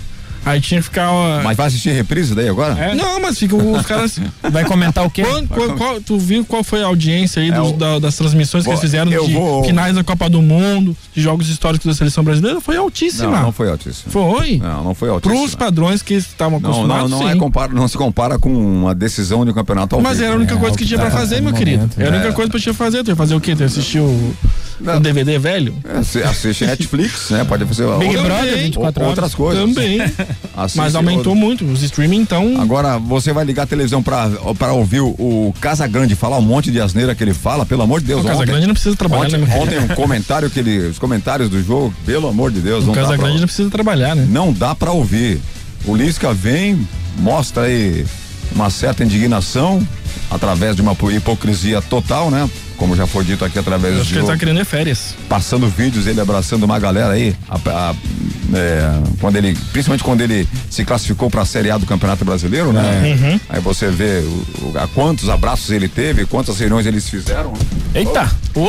Aí tinha que ficar. Uh... Mas vai assistir reprise daí agora? É. Não, mas fica os caras. vai comentar o quê? Qual, qual, qual, tu viu qual foi a audiência aí é, dos, da, das transmissões vou, que eles fizeram de vou... finais da Copa do Mundo, de jogos históricos da seleção brasileira? Foi altíssima. Não, não foi altíssima. Foi? Não, não foi altíssima. Para os padrões que estavam acostumados. Não, não, não, é compara, não se compara com uma decisão de um campeonato ao Mas era a única é, coisa que tinha é, pra fazer, meu querido. Era a única coisa que tinha pra fazer. Tu ia fazer o quê? Tu ia assistir o, o DVD velho? É, assiste Netflix, né? Pode fazer Big Brother, 24 horas. Outras coisas. Também. Mas aumentou muito. Os streaming então. Agora, você vai ligar a televisão pra, pra ouvir o, o Casa Grande falar um monte de asneira que ele fala, pelo amor de Deus. O Casa Grande não precisa trabalhar, ontem, né, ontem um comentário que ele. Os comentários do jogo, pelo amor de Deus. O Casa Grande pra, não precisa trabalhar, né? Não dá pra ouvir. O Lisca vem, mostra aí uma certa indignação através de uma hipocrisia total, né? Como já foi dito aqui através do. Acho que ele tá querendo é férias. Passando vídeos, ele abraçando uma galera aí. A, a, é, quando ele, principalmente quando ele se classificou para a Série A do Campeonato Brasileiro, né? Uhum. Aí você vê o, o, a quantos abraços ele teve, quantas reuniões eles fizeram. Eita! Oh.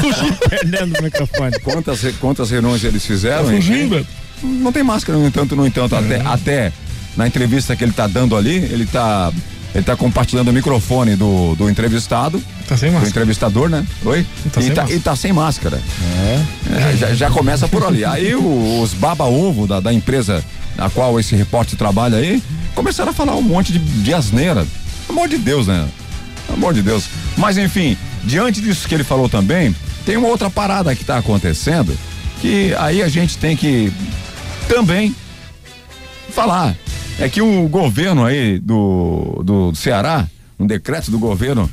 Perdendo o microfone. Quantas, quantas reuniões eles fizeram? Tá fugindo. Não tem máscara, no entanto, no entanto, uhum. até, até na entrevista que ele está dando ali, ele está ele tá compartilhando o microfone do, do entrevistado. Tá sem máscara. Do entrevistador, né? Oi? Tá e, tá, e tá sem máscara. É. é já, já, começa por ali. Aí o, os baba-ovo da, da empresa na qual esse repórter trabalha aí, começaram a falar um monte de, de asneira. Pelo amor de Deus, né? Pelo amor de Deus. Mas enfim, diante disso que ele falou também, tem uma outra parada que tá acontecendo, que aí a gente tem que também falar é que o governo aí do, do Ceará, um decreto do governo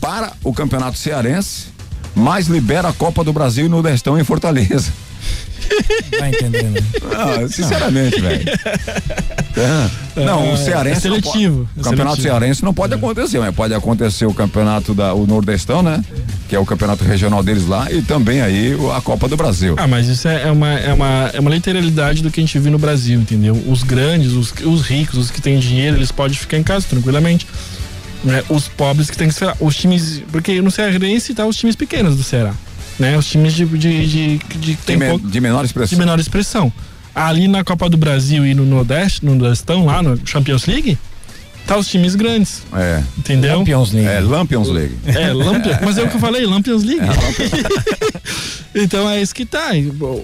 para o campeonato cearense, mas libera a Copa do Brasil e Nordestão em Fortaleza. Tá entendendo? Não, sinceramente, velho. É. Não, É, o cearense. é seletivo, pode- é o campeonato cearense não pode acontecer, mas pode acontecer o campeonato da o Nordestão, né? Que é o campeonato regional deles lá e também aí a Copa do Brasil. Ah, mas isso é, é uma, é, uma, é uma literalidade do que a gente vive no Brasil, entendeu? Os grandes, os, os ricos, os que têm dinheiro, eles podem ficar em casa tranquilamente. Né? Os pobres que têm que esperar. Os times. Porque no Cearense tá os times pequenos do Ceará. Né? Os times de, de, de, de, de, me- pouco, de menor de expressão. menor expressão. Ali na Copa do Brasil e no Nordeste, no Nordestão, lá no Champions League, tá os times grandes. É. Entendeu? Champions League. É Lampions League. É, Lampions, mas é o que eu falei, Lampions League. então é isso que tá.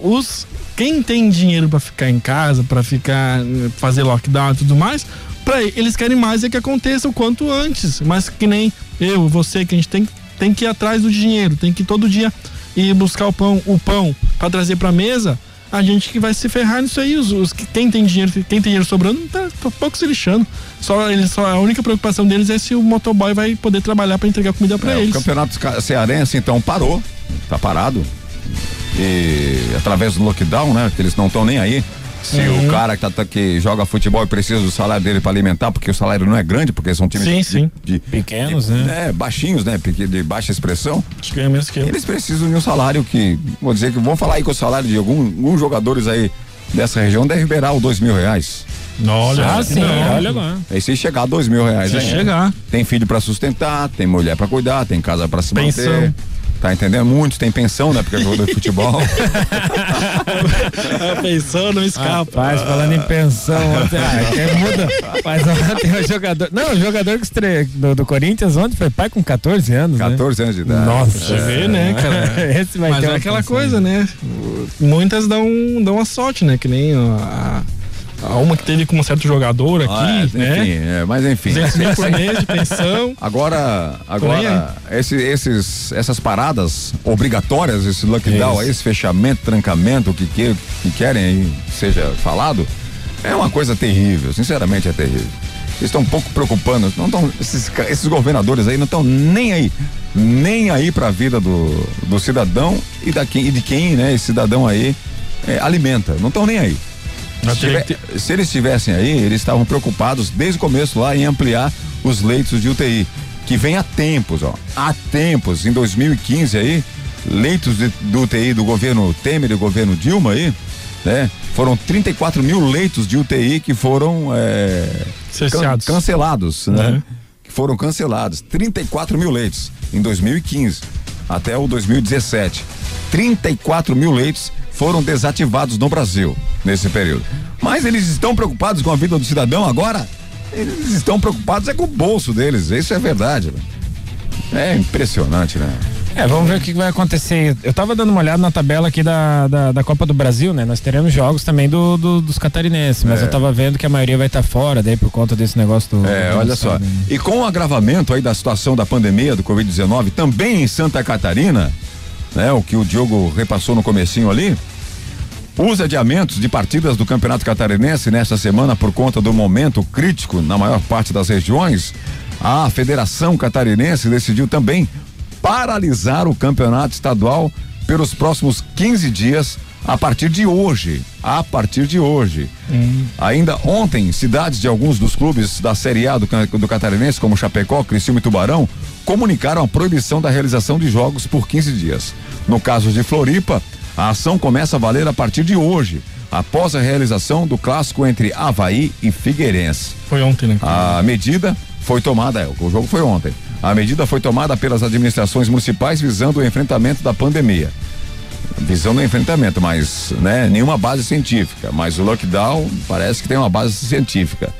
Os, quem tem dinheiro pra ficar em casa, pra ficar fazer lockdown e tudo mais, para eles querem mais é que aconteça o quanto antes. Mas que nem eu, você, que a gente tem, tem que ir atrás do dinheiro, tem que todo dia ir buscar o pão, o pão para trazer pra mesa. A gente que vai se ferrar nisso aí, os, os que quem tem dinheiro, quem tem dinheiro sobrando, tá, tá pouco se lixando. Só só a única preocupação deles é se o motoboy vai poder trabalhar pra entregar comida pra É, o eles. campeonato ca- cearense então parou, tá parado. E através do lockdown, né? Que eles não estão nem aí. Se Uhum. o cara que, tá, que joga futebol e precisa do salário dele para alimentar, porque o salário não é grande, porque são times Sim, de, sim. de- Pequenos, de- né? É, baixinhos, né? De baixa expressão. Acho que é menos que eu. Eles precisam de um salário que, vou dizer que, vamos falar aí com o salário de algum- alguns jogadores aí dessa região deve beirar os dois mil reais. Olha, Ah, sim, não. olha lá. Aí se chegar a dois mil reais Se chegar. Tem filho pra sustentar, tem mulher pra cuidar, tem casa pra se Pensão. manter. Tá entendendo? Muitos têm pensão, né? Porque é jogador de futebol. A pensão não escapa. Rapaz, falando em pensão, ontem, ah, muda. Mas ontem o jogador. Não, o jogador que estreia do, do Corinthians ontem foi pai com 14 anos. né? 14 anos de idade. Nossa. Você vê, né, cara? Esse vai Mas ter é aquela pensão. coisa, né? Muitas dão, dão a sorte, né? Que nem a uma que teve com um certo jogador aqui, Ah, é, enfim, né? é, mas enfim. 200 mil por mês de pensão. Agora, agora esse- esses, essas paradas obrigatórias, esse lockdown, esse fechamento, trancamento, o que, que, que querem aí seja falado, é uma coisa terrível, sinceramente é terrível. Eles estão um pouco preocupando, não tão, esses, esses governadores aí não estão nem aí, nem aí para a vida do, do cidadão e, da, quem- e de quem, né, esse cidadão aí é, alimenta, não estão nem aí. Tiver- se eles estivessem aí, eles estavam preocupados desde o começo lá em ampliar os leitos de UTI, que vem há tempos, ó. Há tempos, em 2015 aí, leitos de, do UTI do governo Temer e do governo Dilma aí, né? Foram 34 mil leitos de UTI que foram é, can- cancelados, né? Uhum. Que foram cancelados. 34 mil leitos em 2015 até o 2017. 34 mil leitos foram desativados no Brasil nesse período. Mas eles estão preocupados com a vida do cidadão agora? Eles estão preocupados é com o bolso deles, isso é verdade. É impressionante, né? É, vamos ver o que vai acontecer. Eu tava dando uma olhada na tabela aqui da, da, da Copa do Brasil, né? Nós teremos jogos também do, do- dos catarinenses, mas É. eu tava vendo que a maioria vai estar fora, daí por conta desse negócio do. É, do olha só. né? E com o agravamento aí da situação da pandemia do Covid-19, também em Santa Catarina, né, o que o Diogo repassou no comecinho ali, os adiamentos de partidas do Campeonato Catarinense nesta semana por conta do momento crítico na maior parte das regiões, a Federação Catarinense decidiu também paralisar o campeonato estadual pelos próximos 15 dias a partir de hoje. A partir de hoje. Ainda ontem, cidades de alguns dos clubes da Série A do, do Catarinense, como Chapecó, Criciúma e Tubarão, comunicaram a proibição da realização de jogos por 15 dias. No caso de Floripa, a ação começa a valer a partir de hoje, após a realização do clássico entre Havaí e Figueirense. Foi ontem, né? A medida foi tomada, é, o jogo foi ontem. A medida foi tomada pelas administrações municipais visando o enfrentamento da pandemia. Visando o enfrentamento, mas né, nenhuma base científica. Mas o lockdown parece que tem uma base científica.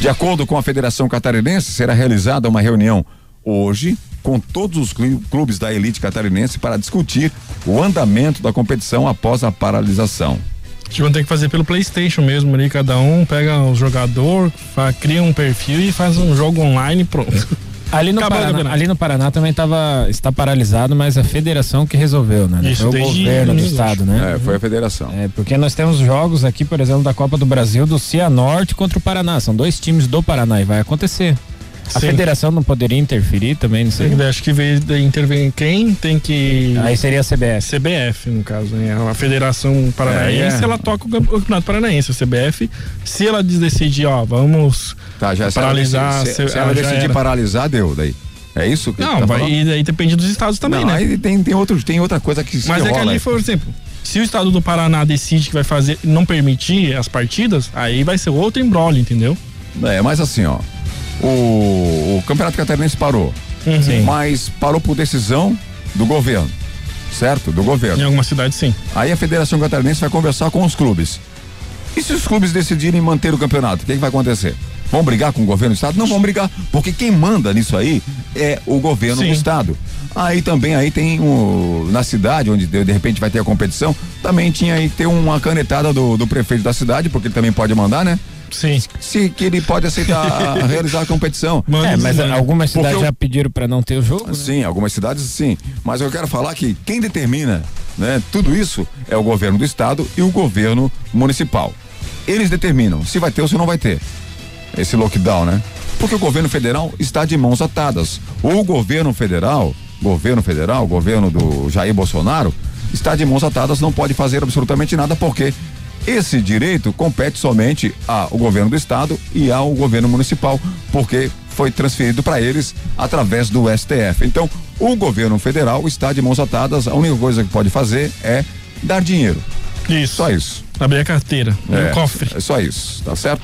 De acordo com a Federação Catarinense, será realizada uma reunião hoje com todos os clu- clubes da elite catarinense para discutir o andamento da competição após a paralisação. Acho que vão ter que fazer pelo Playstation mesmo ali, cada um pega o jogador, cria um perfil e faz um jogo online e pronto. Ali no, Acabou Paraná, ali no Paraná também tava, está paralisado, mas a federação que resolveu, né? Isso, foi o governo do estado, né? É, foi a federação. É, porque nós temos jogos aqui, por exemplo, da Copa do Brasil do Cianorte contra o Paraná. São dois times do Paraná e vai acontecer. A Sim. federação não poderia interferir também nisso aí? Acho que veio intervir quem tem que. Aí seria a CBF. CBF, no caso, né? A Federação Paranaense, É, é. ela toca o campe- o Campeonato Paranaense. A CBF, se ela decidir, ó, vamos Tá, já se ela paralisar. se, se ah, ela já decidir era. paralisar, deu daí. É isso que Não, tá vai, e daí depende dos estados também, Não, né? Aí tem, tem, outro, tem outra coisa que se Mas é que ali, por exemplo, se o estado do Paraná decide que vai fazer, não permitir as partidas, aí vai ser outro embrolho, entendeu? É, mas assim, ó. O, o Campeonato Catarinense parou. Uhum. Mas parou por decisão do governo. Certo? Do governo. Em algumas cidades, sim. Aí a Federação Catarinense vai conversar com os clubes. E se os clubes decidirem manter o campeonato, o que, que vai acontecer? Vão brigar com o governo do estado? Não vão brigar, porque quem manda nisso aí é o governo Sim. do estado. Aí também aí tem o na cidade onde de, de repente vai ter a competição, também tinha aí que ter uma canetada do, do prefeito da cidade, porque ele também pode mandar, né? Sim. Se que ele pode aceitar realizar a competição. É, mas algumas Porque cidades eu- já pediram pra não ter o jogo. né? Sim, algumas cidades sim. Mas eu quero falar que quem determina né, tudo isso é o governo do estado e o governo municipal. Eles determinam se vai ter ou se não vai ter esse lockdown, né? Porque o governo federal está de mãos atadas. O governo federal, governo federal, governo do Jair Bolsonaro, está de mãos atadas, não pode fazer absolutamente nada porque esse direito compete somente ao governo do estado e ao governo municipal, porque foi transferido para eles através do STF. Então, o governo federal está de mãos atadas, a única coisa que pode fazer é dar dinheiro. Isso. Só isso. Abrir a carteira, É, o cofre. É só isso, tá certo?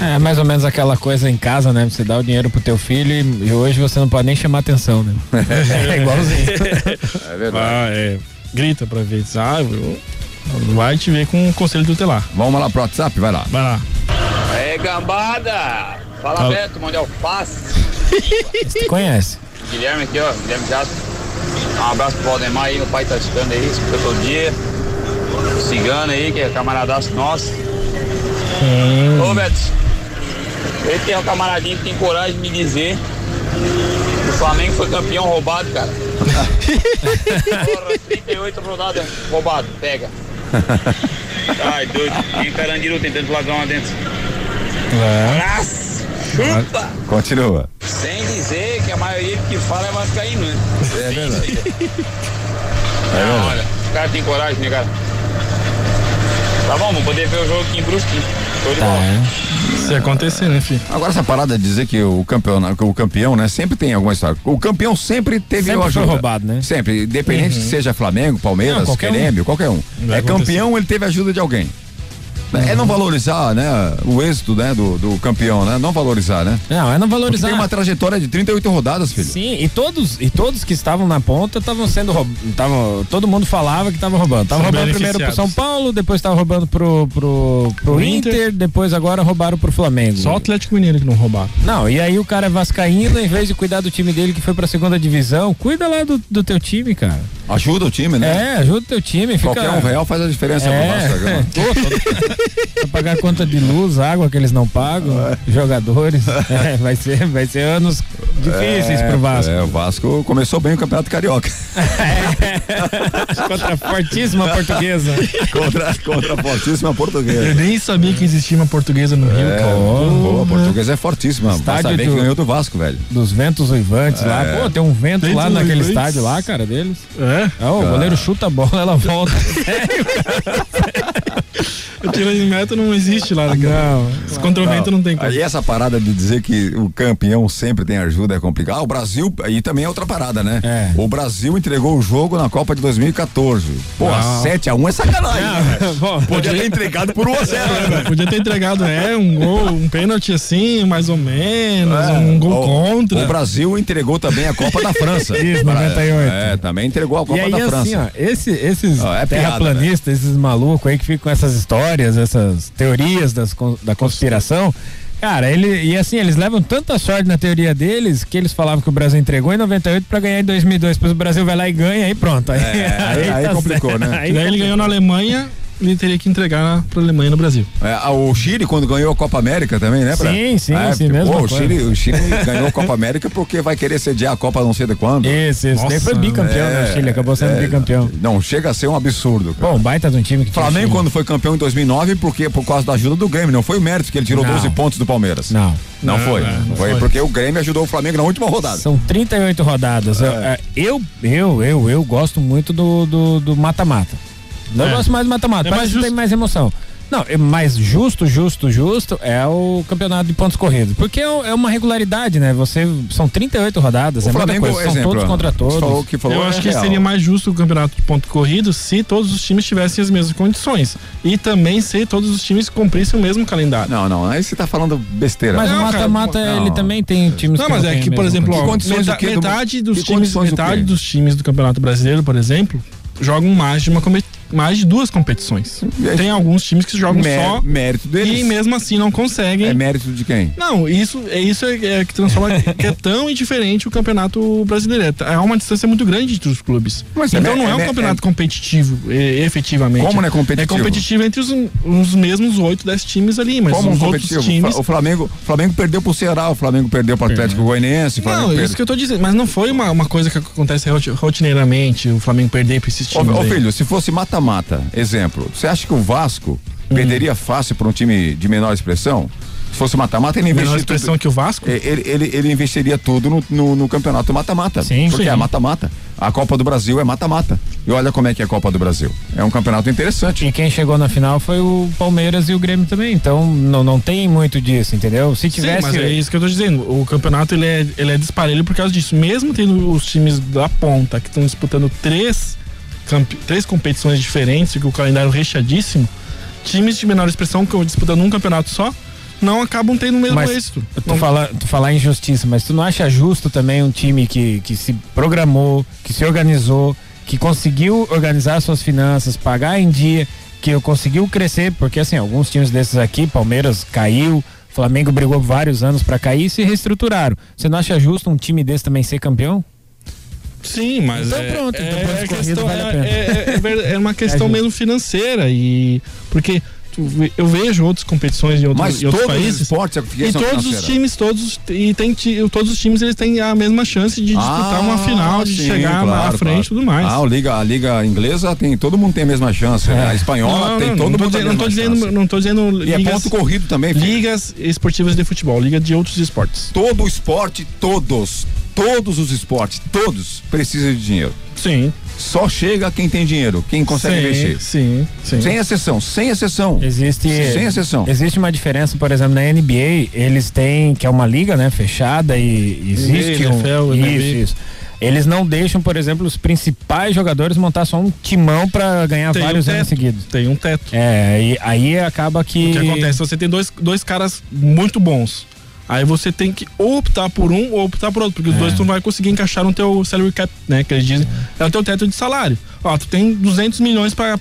É mais ou menos aquela coisa em casa, né? Você dá o dinheiro pro teu filho e, e hoje você não pode nem chamar atenção, né? É igualzinho. É verdade. Ah, é. Grita pra ver. Ah, eu- vai te ver com o conselho tutelar. Vamos lá pro WhatsApp, vai lá. Vai lá. Aí, gambada! Fala, Fala. Beto, mão de alface. Você conhece? Guilherme aqui, ó, Guilherme Jato. Um abraço pro Valdemar aí, meu pai tá escutando aí, escuta todo dia. Cigano aí, que é camaradaço nosso. Ô, Beto, ele tem um camaradinho que tem coragem de me dizer que o Flamengo foi campeão roubado, cara. Porra, 38 rodadas roubado, pega. Ai, doido, tem carandiru tentando largar uma dentro. Abraço! Chupa! Continua. Sem dizer que a maioria que fala é vascaíno, né? É verdade. É Não, olha, os caras têm coragem, né, cara? Tá bom, vamos poder ver o jogo aqui em Brusque. Show de Tá, bola. é. Se acontecer, né, filho? Agora essa parada de dizer que o campeão, que o campeão, né, sempre tem alguma história. O campeão sempre teve Sempre o foi ajuda. roubado, né? Sempre, independente Uhum. se seja Flamengo, Palmeiras, Não, qualquer um. Qualquer um. Vai é acontecer. campeão, ele teve ajuda de alguém. É não valorizar, né, o êxito, né, do, do campeão, né? Não valorizar, né? Não, é não Porque valorizar. tem uma trajetória de 38 rodadas, filho. Sim, e todos, e todos que estavam na ponta estavam sendo roubados. Todo mundo falava que estava roubando. Tava São roubando primeiro pro São. Paulo, depois estava roubando pro, pro, pro O Inter, Inter. depois agora roubaram pro Flamengo. Só o Atlético Mineiro que não roubaram. Não, e aí o cara é vascaíno, em vez de cuidar do time dele que foi pra segunda divisão, cuida lá do, do teu time, cara. Ajuda o time, né? É, ajuda o teu time. Fica... Qualquer um real faz a diferença pro É, Vasco. né? pra pagar conta de luz, água que eles não pagam, jogadores. É, vai, ser, vai ser anos difíceis pro Vasco. É, o Vasco começou bem o Campeonato Carioca. Contra a fortíssima portuguesa. contra, contra a fortíssima Eu portuguesa. nem sabia que existia uma portuguesa no Rio, É, cara. boa, a portuguesa é fortíssima. Basta Estádio ver do- que ganhou do Vasco, velho. Dos ventos uivantes lá. É. Pô, tem um vento Ventos lá naquele uivantes. estádio lá, cara, deles. É? Ah, o goleiro chuta a bola, ela volta. tiro de meta não existe lá, cara. Não. Se contra o vento não tem como. Aí essa parada de dizer que o campeão sempre tem ajuda é complicado. Ah, o Brasil, aí também é outra parada, né? É. O Brasil entregou o jogo na Copa de 2014. Porra, Não. 7x1 é sacanagem. né, velho? Bom, Podia ter entregado por 1x0, né, velho? Podia ter entregado, é, um gol, um pênalti assim, mais ou menos, um gol o, contra. O Brasil entregou também a Copa da França. Isso, 98. É, também entregou a Copa E aí, da assim, França. ó, esse- esses Ó, é piada, terraplanistas, esses malucos aí que ficam com essas histórias, essas teorias das, da conspiração. Cara, ele, e assim, eles levam tanta sorte na teoria deles que eles falavam que o Brasil entregou em 98 pra ganhar em 2002. Depois o Brasil vai lá e ganha e pronto. Aí, É, aí- aí complicou, certo. né? Aí Daí ele ganhou na Alemanha ele teria que entregar para a Alemanha no Brasil. É, o Chile, quando ganhou a Copa América também, né? Pra... Sim, sim, é, sim, porque, mesmo. Pô, o, Chile, o Chile ganhou a Copa América porque vai querer sediar a Copa não sei de quando. Isso, isso. Daí foi bicampeão, É, né? O Chile acabou sendo é, bicampeão. Não, chega a ser um absurdo. Cara. Bom, baita de um time que tinha Flamengo, quando foi campeão em 2009, porque por causa da ajuda do Grêmio, não foi o mérito que ele tirou Não. 12 pontos do Palmeiras. Não. Não, Não, foi. é, não foi. foi. porque o Grêmio ajudou o Flamengo na última rodada. São 38 rodadas. Eu, é, eu, eu, eu, eu gosto muito do do do mata-mata. Eu É. gosto mais do mata-mata. É mais tem mais emoção. Não, é mais justo, justo, justo é o campeonato de pontos corridos. Porque é, é uma regularidade, né? Você são 38 rodadas, O é muita Flamengo, coisa. São exemplo, todos contra todos. falou que falou eu é acho que real. seria mais justo o campeonato de ponto corrido se todos os times tivessem as mesmas condições. E também se todos os times cumprissem o mesmo calendário. Não, não, aí você tá falando besteira. Mas Não, o mata-mata, ele também tem times Não, mas não é que, por exemplo, ó, condições do meta-? Do- metade dos times, condições do metade quê? dos times do Campeonato Brasileiro, por exemplo, jogam mais de uma mais de duas competições. Aí- Tem alguns times que jogam só mérito deles. e mesmo assim não conseguem. É mérito de quem? Não, isso é isso é, é que transforma que é tão indiferente o campeonato brasileiro. É uma distância muito grande entre os clubes. Mas é então me- não é, é um campeonato competitivo, efetivamente. Como não é competitivo? É competitivo entre os, os mesmos oito, dez times ali, mas Como os outros competitivo? times. O Flamengo, o Flamengo perdeu pro Ceará, o Flamengo perdeu pro Atlético Goianiense, Não, perdeu. isso que eu tô dizendo, mas não foi uma, uma coisa que acontece roti- rotineiramente, o Flamengo perder pra esses Ô, times. ô, aí. filho, se fosse mata-mata, exemplo, você acha que o Vasco Hum. perderia fácil para um time de menor expressão? Se fosse mata-mata, ele Menor investiria. expressão que o Vasco? Ele, ele, ele investiria tudo no, no, no campeonato mata-mata. Sim, porque sim. é mata-mata. A Copa do Brasil é mata-mata. E olha como é que é a Copa do Brasil. É um campeonato interessante. E quem chegou na final foi o Palmeiras e o Grêmio também. Então não, não tem muito disso, entendeu? Se Sim, tivesse. mas é isso que eu tô dizendo. O campeonato ele é, ele é disparelho por causa disso. Mesmo tendo os times da ponta que estão disputando três, três competições diferentes, com o calendário recheadíssimo, times de menor expressão que disputando um campeonato só, não acabam tendo o mesmo Mas êxito. Tu, Não- fala, tu falar em justiça, mas tu não acha justo também um time que, que se programou, que se organizou, que conseguiu organizar suas finanças, pagar em dia, que conseguiu crescer, porque assim, alguns times desses aqui, Palmeiras caiu, Flamengo brigou vários anos pra cair e se reestruturaram. Você não acha justo um time desse também ser campeão? Sim, mas Então é, pronto, é, então é corridos questão- vale é- é- é é uma questão mesmo financeira e porque eu vejo outras competições em outros, Mas em outros todos os países esportes é e todos os financeira. times todos e tem todos os times eles têm a mesma chance de disputar Ah, uma final de sim, chegar lá claro, à frente e claro. tudo mais Ah, a liga, a liga inglesa tem, todo mundo tem a mesma chance. né? A espanhola Não, tem não, todo não tô mundo dizendo- a não tô mesma dizendo não tô dizendo E é ligas, ponto corrido também, filho. ligas esportivas de futebol liga de outros esportes Todo esporte, todos, todos os esportes, todos precisam de dinheiro. sim Só chega quem tem dinheiro, quem consegue sim, investir. sim sim Sem exceção, sem exceção. Existe. Sem exceção. Existe uma diferença, por exemplo, na NBA, eles têm, que é uma liga, né, fechada e existe um. NFL. Isso, isso. Eles não deixam, por exemplo, os principais jogadores montar só um timão pra ganhar Tem um vários anos teto. seguidos. tem um teto É, e aí acaba que. O que acontece? Você tem dois, dois caras muito bons. Aí você tem que ou optar por um ou optar por outro, porque os É. dois tu não vai conseguir encaixar no teu salary cap, né? Que eles dizem. É o teu teto de salário. Ó, tu tem 200 milhões pra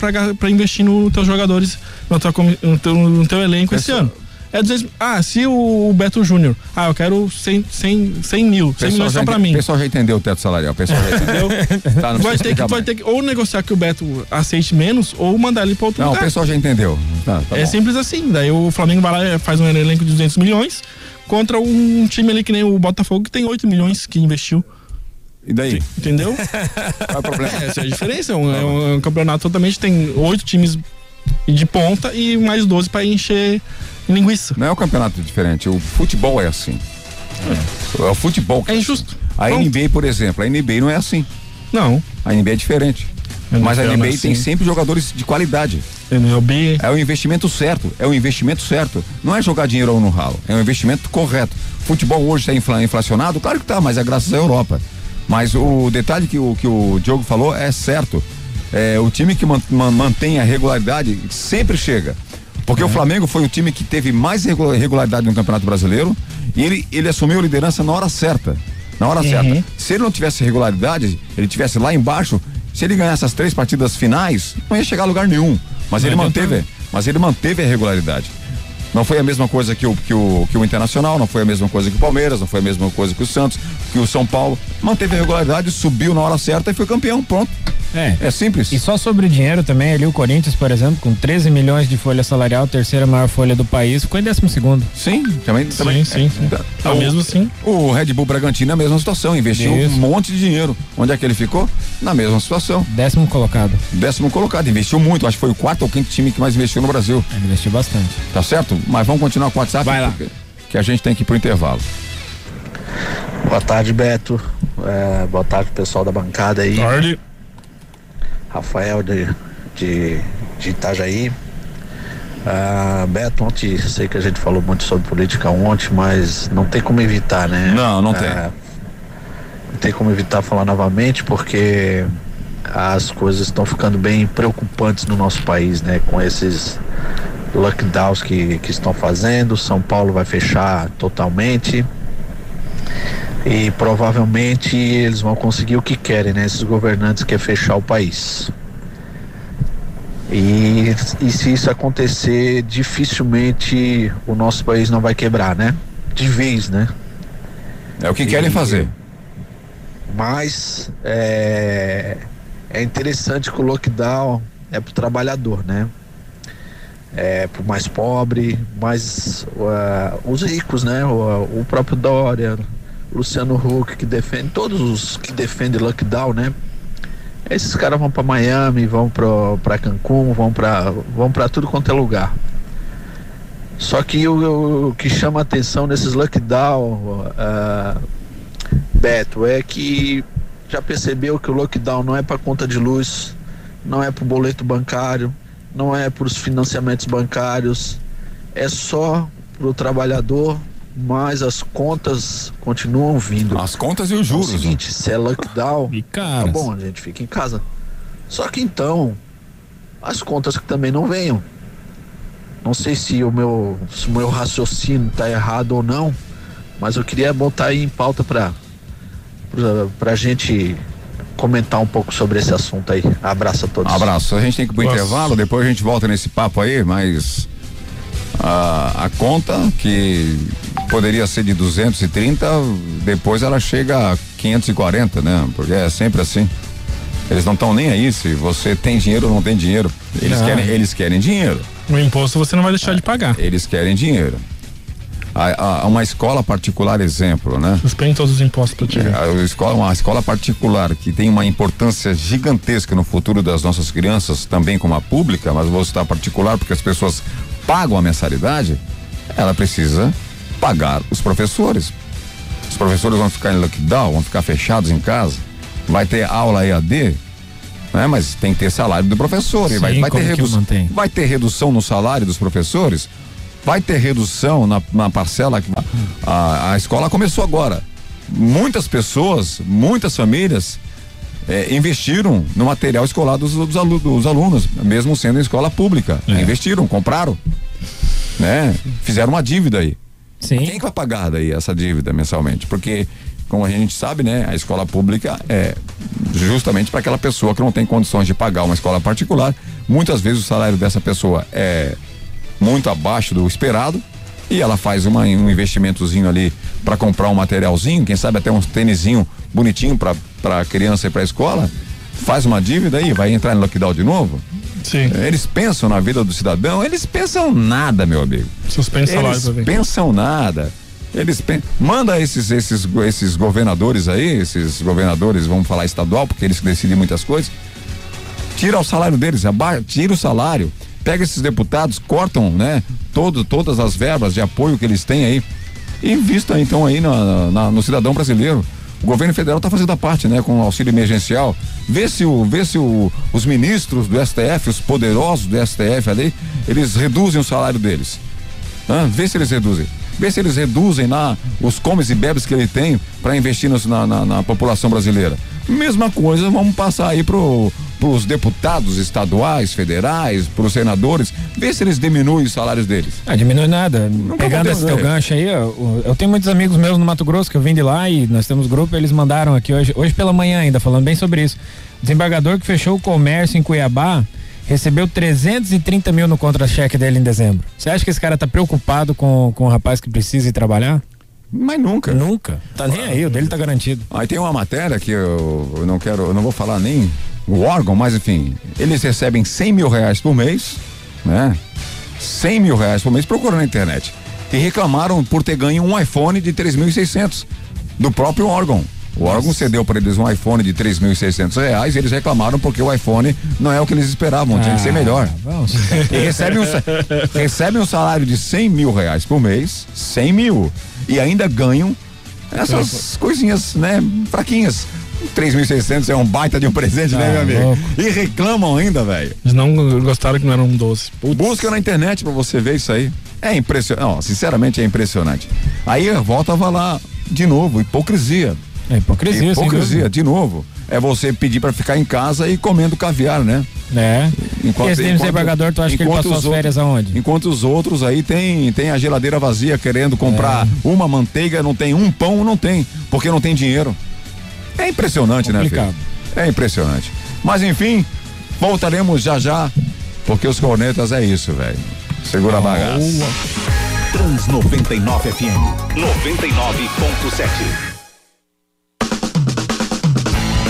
investir nos teus jogadores, no teu, no teu, no teu elenco esse ano. É 200, ah, se o Beto Júnior, ah, eu quero 100, 100, 100 mil, 100 milhões só pra mim. O pessoal já entendeu o teto salarial. O pessoal já entendeu. Tá, não Vai ter, que, vai ter que ou negociar que o Beto aceite menos ou mandar ele pra outro Não, o lugar. pessoal já entendeu. Tá, tá é bom. simples assim. Daí o Flamengo vai lá faz um elenco de 200 milhões contra um time ali que nem o Botafogo que tem 8 milhões que investiu. E daí? Entendeu? Qual é o problema? Essa é a diferença. É um, é um- é um campeonato totalmente. Tem oito times de ponta e mais 12 pra encher linguiça. Não é um campeonato diferente. O futebol é assim. É, o futebol. que É assim. injusto. A Pronto. NBA, por exemplo, a NBA não é assim. Não. A NBA é diferente. Mas a é NBA assim. tem sempre jogadores de qualidade. MLB. É o investimento certo. É o investimento certo. Não é jogar dinheiro no ralo. É um investimento correto. Futebol hoje está infla, inflacionado? Claro que tá, mas é graças à Europa. Mas o detalhe que o, que o Diogo falou é certo. É, o time que man- man- mantém a regularidade sempre chega. Porque o Flamengo foi o time que teve mais regula- regularidade no Campeonato Brasileiro e ele, ele assumiu a liderança na hora certa. Na hora certa. Se ele não tivesse regularidade, ele tivesse lá embaixo, se ele ganhasse as três partidas finais, não ia chegar a lugar nenhum. Mas ele Não manteve, adiantava. mas ele manteve a regularidade. Não foi a mesma coisa que o, que, o, que o Internacional, não foi a mesma coisa que o Palmeiras, não foi a mesma coisa que o Santos, que o São Paulo. Manteve a regularidade, subiu na hora certa e foi campeão. Pronto. É. É simples. E só sobre o dinheiro também, ali o Corinthians, por exemplo, com 13 milhões de folha salarial, terceira maior folha do país, ficou em décimo segundo. Sim, também. também sim, sim. É, Ah, mesmo assim. O Red Bull Bragantino é a mesma situação, investiu Isso. um monte de dinheiro. Onde é que ele ficou? Na mesma situação. Décimo colocado. Décimo colocado, investiu muito, acho que foi o quarto ou quinto time que mais investiu no Brasil. Ele investiu bastante. Tá certo? Mas vamos continuar com o WhatsApp. Vai lá. porque- Que a gente tem que ir pro intervalo. Boa tarde, Beto. É, boa tarde, pessoal da bancada aí. Tarde. Rafael de, de, de Itajaí. Ah, Beto, ontem sei que a gente falou muito sobre política ontem, mas não tem como evitar, né? Não, não tem. Ah, não tem como evitar falar novamente, porque as coisas estão ficando bem preocupantes no nosso país, né? Com esses lockdowns que, que estão fazendo. São Paulo vai fechar totalmente. E provavelmente eles vão conseguir o que querem, né? Esses governantes querem fechar o país. E, e se isso acontecer, dificilmente o nosso país não vai quebrar, né? De vez, né? É o que querem fazer. Mas é, é interessante que o lockdown é pro trabalhador, né? É pro mais pobre, mas uh, os ricos, né? O, o próprio Dória, Luciano Huck que defende, todos os que defendem lockdown, né? Esses caras vão para Miami, vão para Cancún, vão para vão tudo quanto é lugar. Só que o, o que chama atenção nesses lockdown, ah, Beto, é que já percebeu que o lockdown não é para conta de luz, não é para o boleto bancário, não é para os financiamentos bancários, é só para o trabalhador, mas as contas continuam vindo. As contas e os É juros. o seguinte, se é lockdown, E tá bom, a gente fica em casa. Só que então, as contas que também não venham. Não sei se o meu, se o meu raciocínio tá errado ou não, mas eu queria botar aí em pauta pra, pra, pra gente comentar um pouco sobre esse assunto aí. Abraço a todos. Abraço. A gente tem que ir pro Nossa. intervalo, depois a gente volta nesse papo aí, mas a, a conta que poderia ser de 230, depois ela chega a 540, né? Porque é sempre assim. Eles não estão nem aí se você tem dinheiro ou não tem dinheiro. Eles Não. querem, eles querem dinheiro. O imposto você não vai deixar de pagar. Eles querem dinheiro. A, a- uma escola particular, exemplo, né? Suspende todos os impostos pra ti. A escola, uma escola particular que tem uma importância gigantesca no futuro das nossas crianças, também como a pública, mas vou citar particular porque as pessoas pagam a mensalidade, ela precisa pagar os professores. Os professores vão ficar em lockdown, vão ficar fechados em casa, vai ter aula EAD, né? Mas tem que ter salário do professor, Sim, vai, vai ter como que redu- mantém? vai ter redução no salário dos professores, vai ter redução na, na parcela que a, a escola começou agora. Muitas pessoas, muitas famílias eh, investiram no material escolar dos, dos alu- dos alunos, mesmo sendo em escola pública. É. Investiram, compraram, né? Fizeram uma dívida aí. Sim. Quem que vai pagar daí essa dívida mensalmente? Porque, como a gente sabe, né, a escola pública é justamente para aquela pessoa que não tem condições de pagar uma escola particular. Muitas vezes o salário dessa pessoa é muito abaixo do esperado e ela faz uma, um investimentozinho ali para comprar um materialzinho, quem sabe até um tênisinho bonitinho para para criança ir para a escola, faz uma dívida e vai entrar em lockdown de novo. Sim. Eles pensam na vida do cidadão, eles pensam nada, meu amigo. Suspende salário Eles ver. pensam nada. Eles pen... manda esses esses esses governadores aí, esses governadores, vamos falar estadual, porque eles decidem muitas coisas. Tira o salário deles, aba... tira o salário. Pega esses deputados, cortam, né, todo todas as verbas de apoio que eles têm aí e invista então aí na, na- no cidadão brasileiro. O governo federal está fazendo a parte, né, com o auxílio emergencial. Vê se o, vê se o, os ministros do STF, os poderosos do STF ali, eles reduzem o salário deles. Vê se eles reduzem. Vê se eles reduzem lá os comes e bebes que ele tem para investir na, na- na população brasileira. Mesma coisa, vamos passar aí pro, pros deputados estaduais, federais, pros senadores, vê se eles diminuem os salários deles. Ah, diminui nada. Pegando vou esse teu entender. gancho aí, o- eu tenho muitos amigos meus no Mato Grosso que eu vim de lá e nós temos grupo, eles mandaram aqui hoje, hoje pela manhã ainda, falando bem sobre isso. Desembargador que fechou o comércio em Cuiabá recebeu 330 mil no contra-cheque dele em dezembro. Você acha que esse cara tá preocupado com, com o rapaz que precisa ir trabalhar? Mas nunca. Nunca. Tá nem aí, o dele tá garantido. Aí tem uma matéria que eu, eu não quero, eu não vou falar nem o órgão, mas enfim, eles recebem 100 mil reais por mês, né? 100 mil reais por mês, procura na internet. E reclamaram por ter ganho um iPhone de 3.600 do próprio órgão. O órgão cedeu para eles um iPhone de 3.600 reais e eles reclamaram porque o iPhone não é o que eles esperavam, tinha que ser Ah, melhor. vamos. E recebem um, recebem um salário de 100 mil reais por mês, 100 mil, e ainda ganham essas coisinhas, né, fraquinhas. 3.600 é um baita de um presente, né, Ah, meu amigo? louco. E reclamam ainda, velho. Eles não gostaram que não era um doce. Busca na internet pra você ver isso aí. É impressionante. Não, sinceramente é impressionante. Aí volta a falar de novo, hipocrisia. É hipocrisia, Hipocrisia, de novo. É você pedir pra ficar em casa e comendo caviar, né? É. Enquanto, e esse DMC pagador, tu acha que ele enquanto passou as férias aonde? Enquanto os outros aí tem, tem a geladeira vazia querendo comprar É. uma manteiga, não tem um pão, não tem, porque não tem dinheiro. É impressionante, né, Complicado. filho? É impressionante. Mas enfim, voltaremos já já, porque os cornetas é isso, velho. Segura a bagaça. Trans 99 FM 99.7.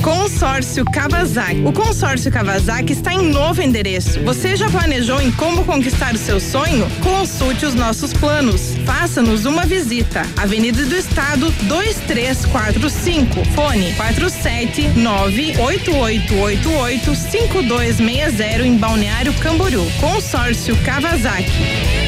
Consórcio Kawasaki. O consórcio Kawasaki está em novo endereço. Você já planejou em como conquistar o seu sonho? Consulte os nossos planos. Faça-nos uma visita. Avenida do Estado 2345. Fone 47988885260 em Balneário Camboriú. Consórcio Kawasaki.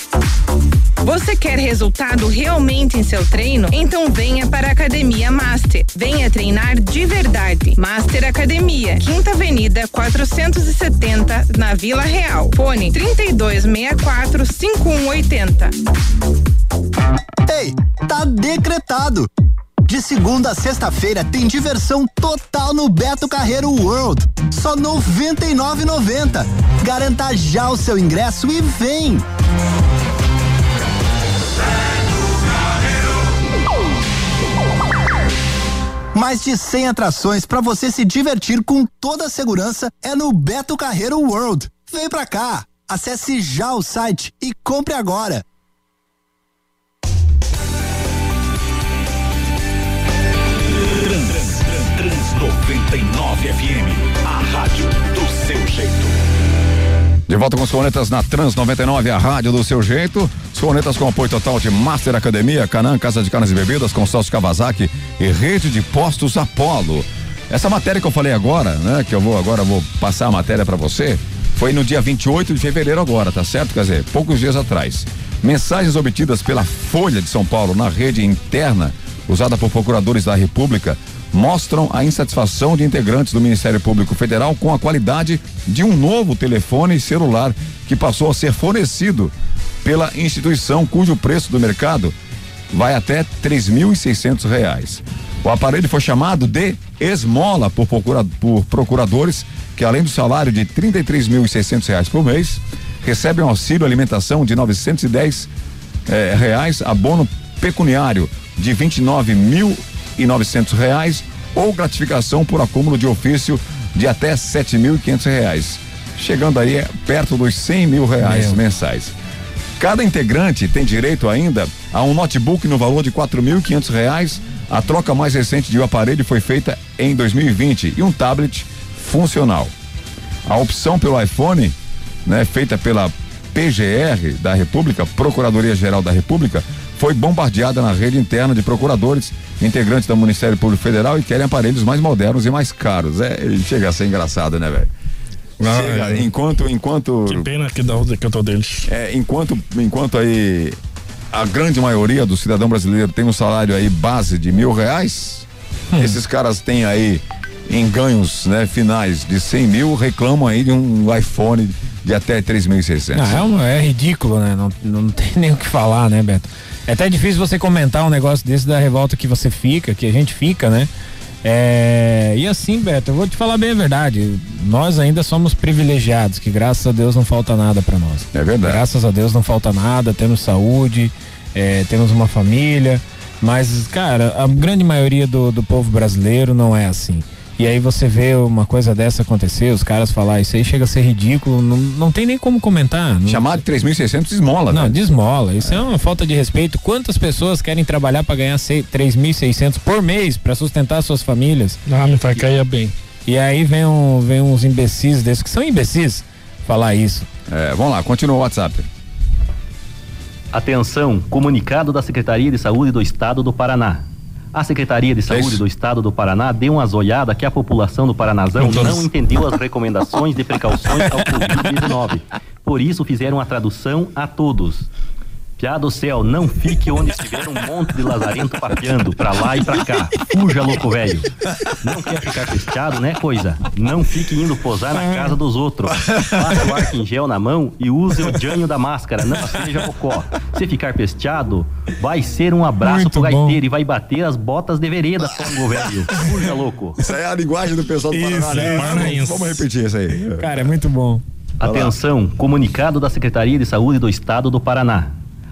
Você quer resultado realmente em seu treino? Então venha para a Academia Master. Venha treinar de verdade. Master Academia, Quinta Avenida 470, na Vila Real. Fone 3264 5180. Ei, tá decretado. De segunda a sexta-feira tem diversão total no Beto Carreiro World. Só R$ 99,90. Garanta já o seu ingresso e vem. Mais de 100 atrações para você se divertir com toda a segurança é no Beto Carreiro World. Vem pra cá. Acesse já o site e compre agora. Trans, Trans 99 FM, a rádio do seu jeito. De volta com os cornetas na Trans 99, a rádio do seu jeito. Os cornetas com apoio total de Master Academia, Canã, Casa de Carnes e Bebidas, Consórcio Kawasaki e Rede de Postos Apolo. Essa matéria que eu falei agora, né, que eu vou agora vou passar a matéria para você, foi no dia 28 de fevereiro agora, tá certo? Quer dizer, poucos dias atrás. Mensagens obtidas pela Folha de São Paulo na rede interna usada por procuradores da República mostram a insatisfação de integrantes do Ministério Público Federal com a qualidade de um novo telefone celular que passou a ser fornecido pela instituição cujo preço do mercado vai até seiscentos reais. O aparelho foi chamado de esmola por, procura- por procuradores que além do salário de seiscentos reais por mês recebem auxílio alimentação de 910 eh, reais, abono pecuniário de nove mil e novecentos reais ou gratificação por acúmulo de ofício de até sete mil e quinhentos reais, chegando aí eh, perto dos cem mil reais Meu. mensais. Cada integrante tem direito ainda a um notebook no valor de quatro mil e quinhentos reais. A troca mais recente de um aparelho foi feita em 2020 e um tablet funcional. A opção pelo iPhone, né, feita pela PGR da República, Procuradoria Geral da República, foi bombardeada na rede interna de procuradores, integrantes do Ministério Público Federal e querem aparelhos mais modernos e mais caros. É, chega a ser engraçado, né, velho? Ah, Chega, é. enquanto, enquanto Que pena que, dá, que eu tô deles. é, enquanto, enquanto aí a grande maioria do cidadão brasileiro tem um salário aí base de mil reais, esses caras têm aí em ganhos né, finais de 100 mil, reclamam aí de um iPhone de até 3.600. Não, é, um- é ridículo, né? Não, não tem nem o que falar, né, Beto? É até difícil você comentar um negócio desse da revolta que você fica, que a gente fica, né? É, e assim, Beto, eu vou te falar bem a verdade. Nós ainda somos privilegiados, que graças a Deus não falta nada pra nós. É verdade. Graças a Deus não falta nada, temos saúde, é, temos uma família. Mas, cara, a grande maioria do, do povo brasileiro não é assim. E aí você vê uma coisa dessa acontecer, os caras falar isso aí chega a ser ridículo, não, não tem nem como comentar. Não- Chamar de 3.600 esmola, Não, né? desmola. Isso é uma falta de respeito. Quantas pessoas querem trabalhar para ganhar sei- 3.600 por mês para sustentar suas famílias? Ah, me vai cair bem. E aí vem, um, vem uns imbecis desses, que são imbecis, falar isso. É, vamos lá, continua o WhatsApp. Atenção, comunicado da Secretaria de Saúde do Estado do Paraná. A Secretaria de Saúde do Estado do Paraná deu uma zoiada que a população do Paranazão Não todos. não entendeu as recomendações de precauções ao Covid-19. Por isso fizeram a tradução a todos. Piá do céu, não fique onde estiver um monte de lazarento papeando pra lá e pra cá. Fuja, louco velho. Não quer ficar festeado, né, coisa? Não fique indo posar na casa dos outros. Passe o arco em gel na mão e use o janho da máscara, não seja bocó. Se ficar pesteado, vai ser um abraço Muito pro bom. gaiteiro e vai bater as botas de vereda, Songo velho. Fuja, louco. Isso aí é a linguagem do pessoal do Paraná, né? Vamos, vamos repetir isso aí. Cara, é muito bom. Atenção, comunicado da Secretaria de Saúde do Estado do Paraná.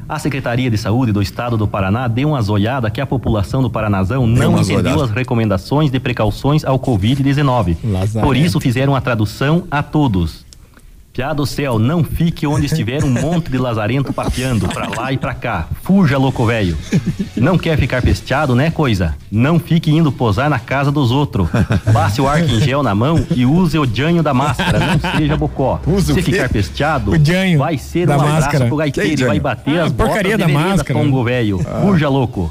A Secretaria de Saúde do Estado do Paraná deu uma zoiada que a população do Paranazão não entendeu zoiada. as recomendações de precauções ao Covid-19. Lazarento. Por isso fizeram a tradução a todos. Piá do céu, não fique onde estiver um monte de lazarento papeando pra lá e pra cá. Fuja, louco velho. Não quer ficar pesteado, né, coisa? Não fique indo posar na casa dos outros. Passe o arco em gel na mão e use o janho da máscara, não seja bocó. Usa o Se ficar pesteado, vai ser um abraço máscara. pro gaiteiro e vai bater Ah, as botas porcaria de da máscara. Pongo velho. Fuja, louco.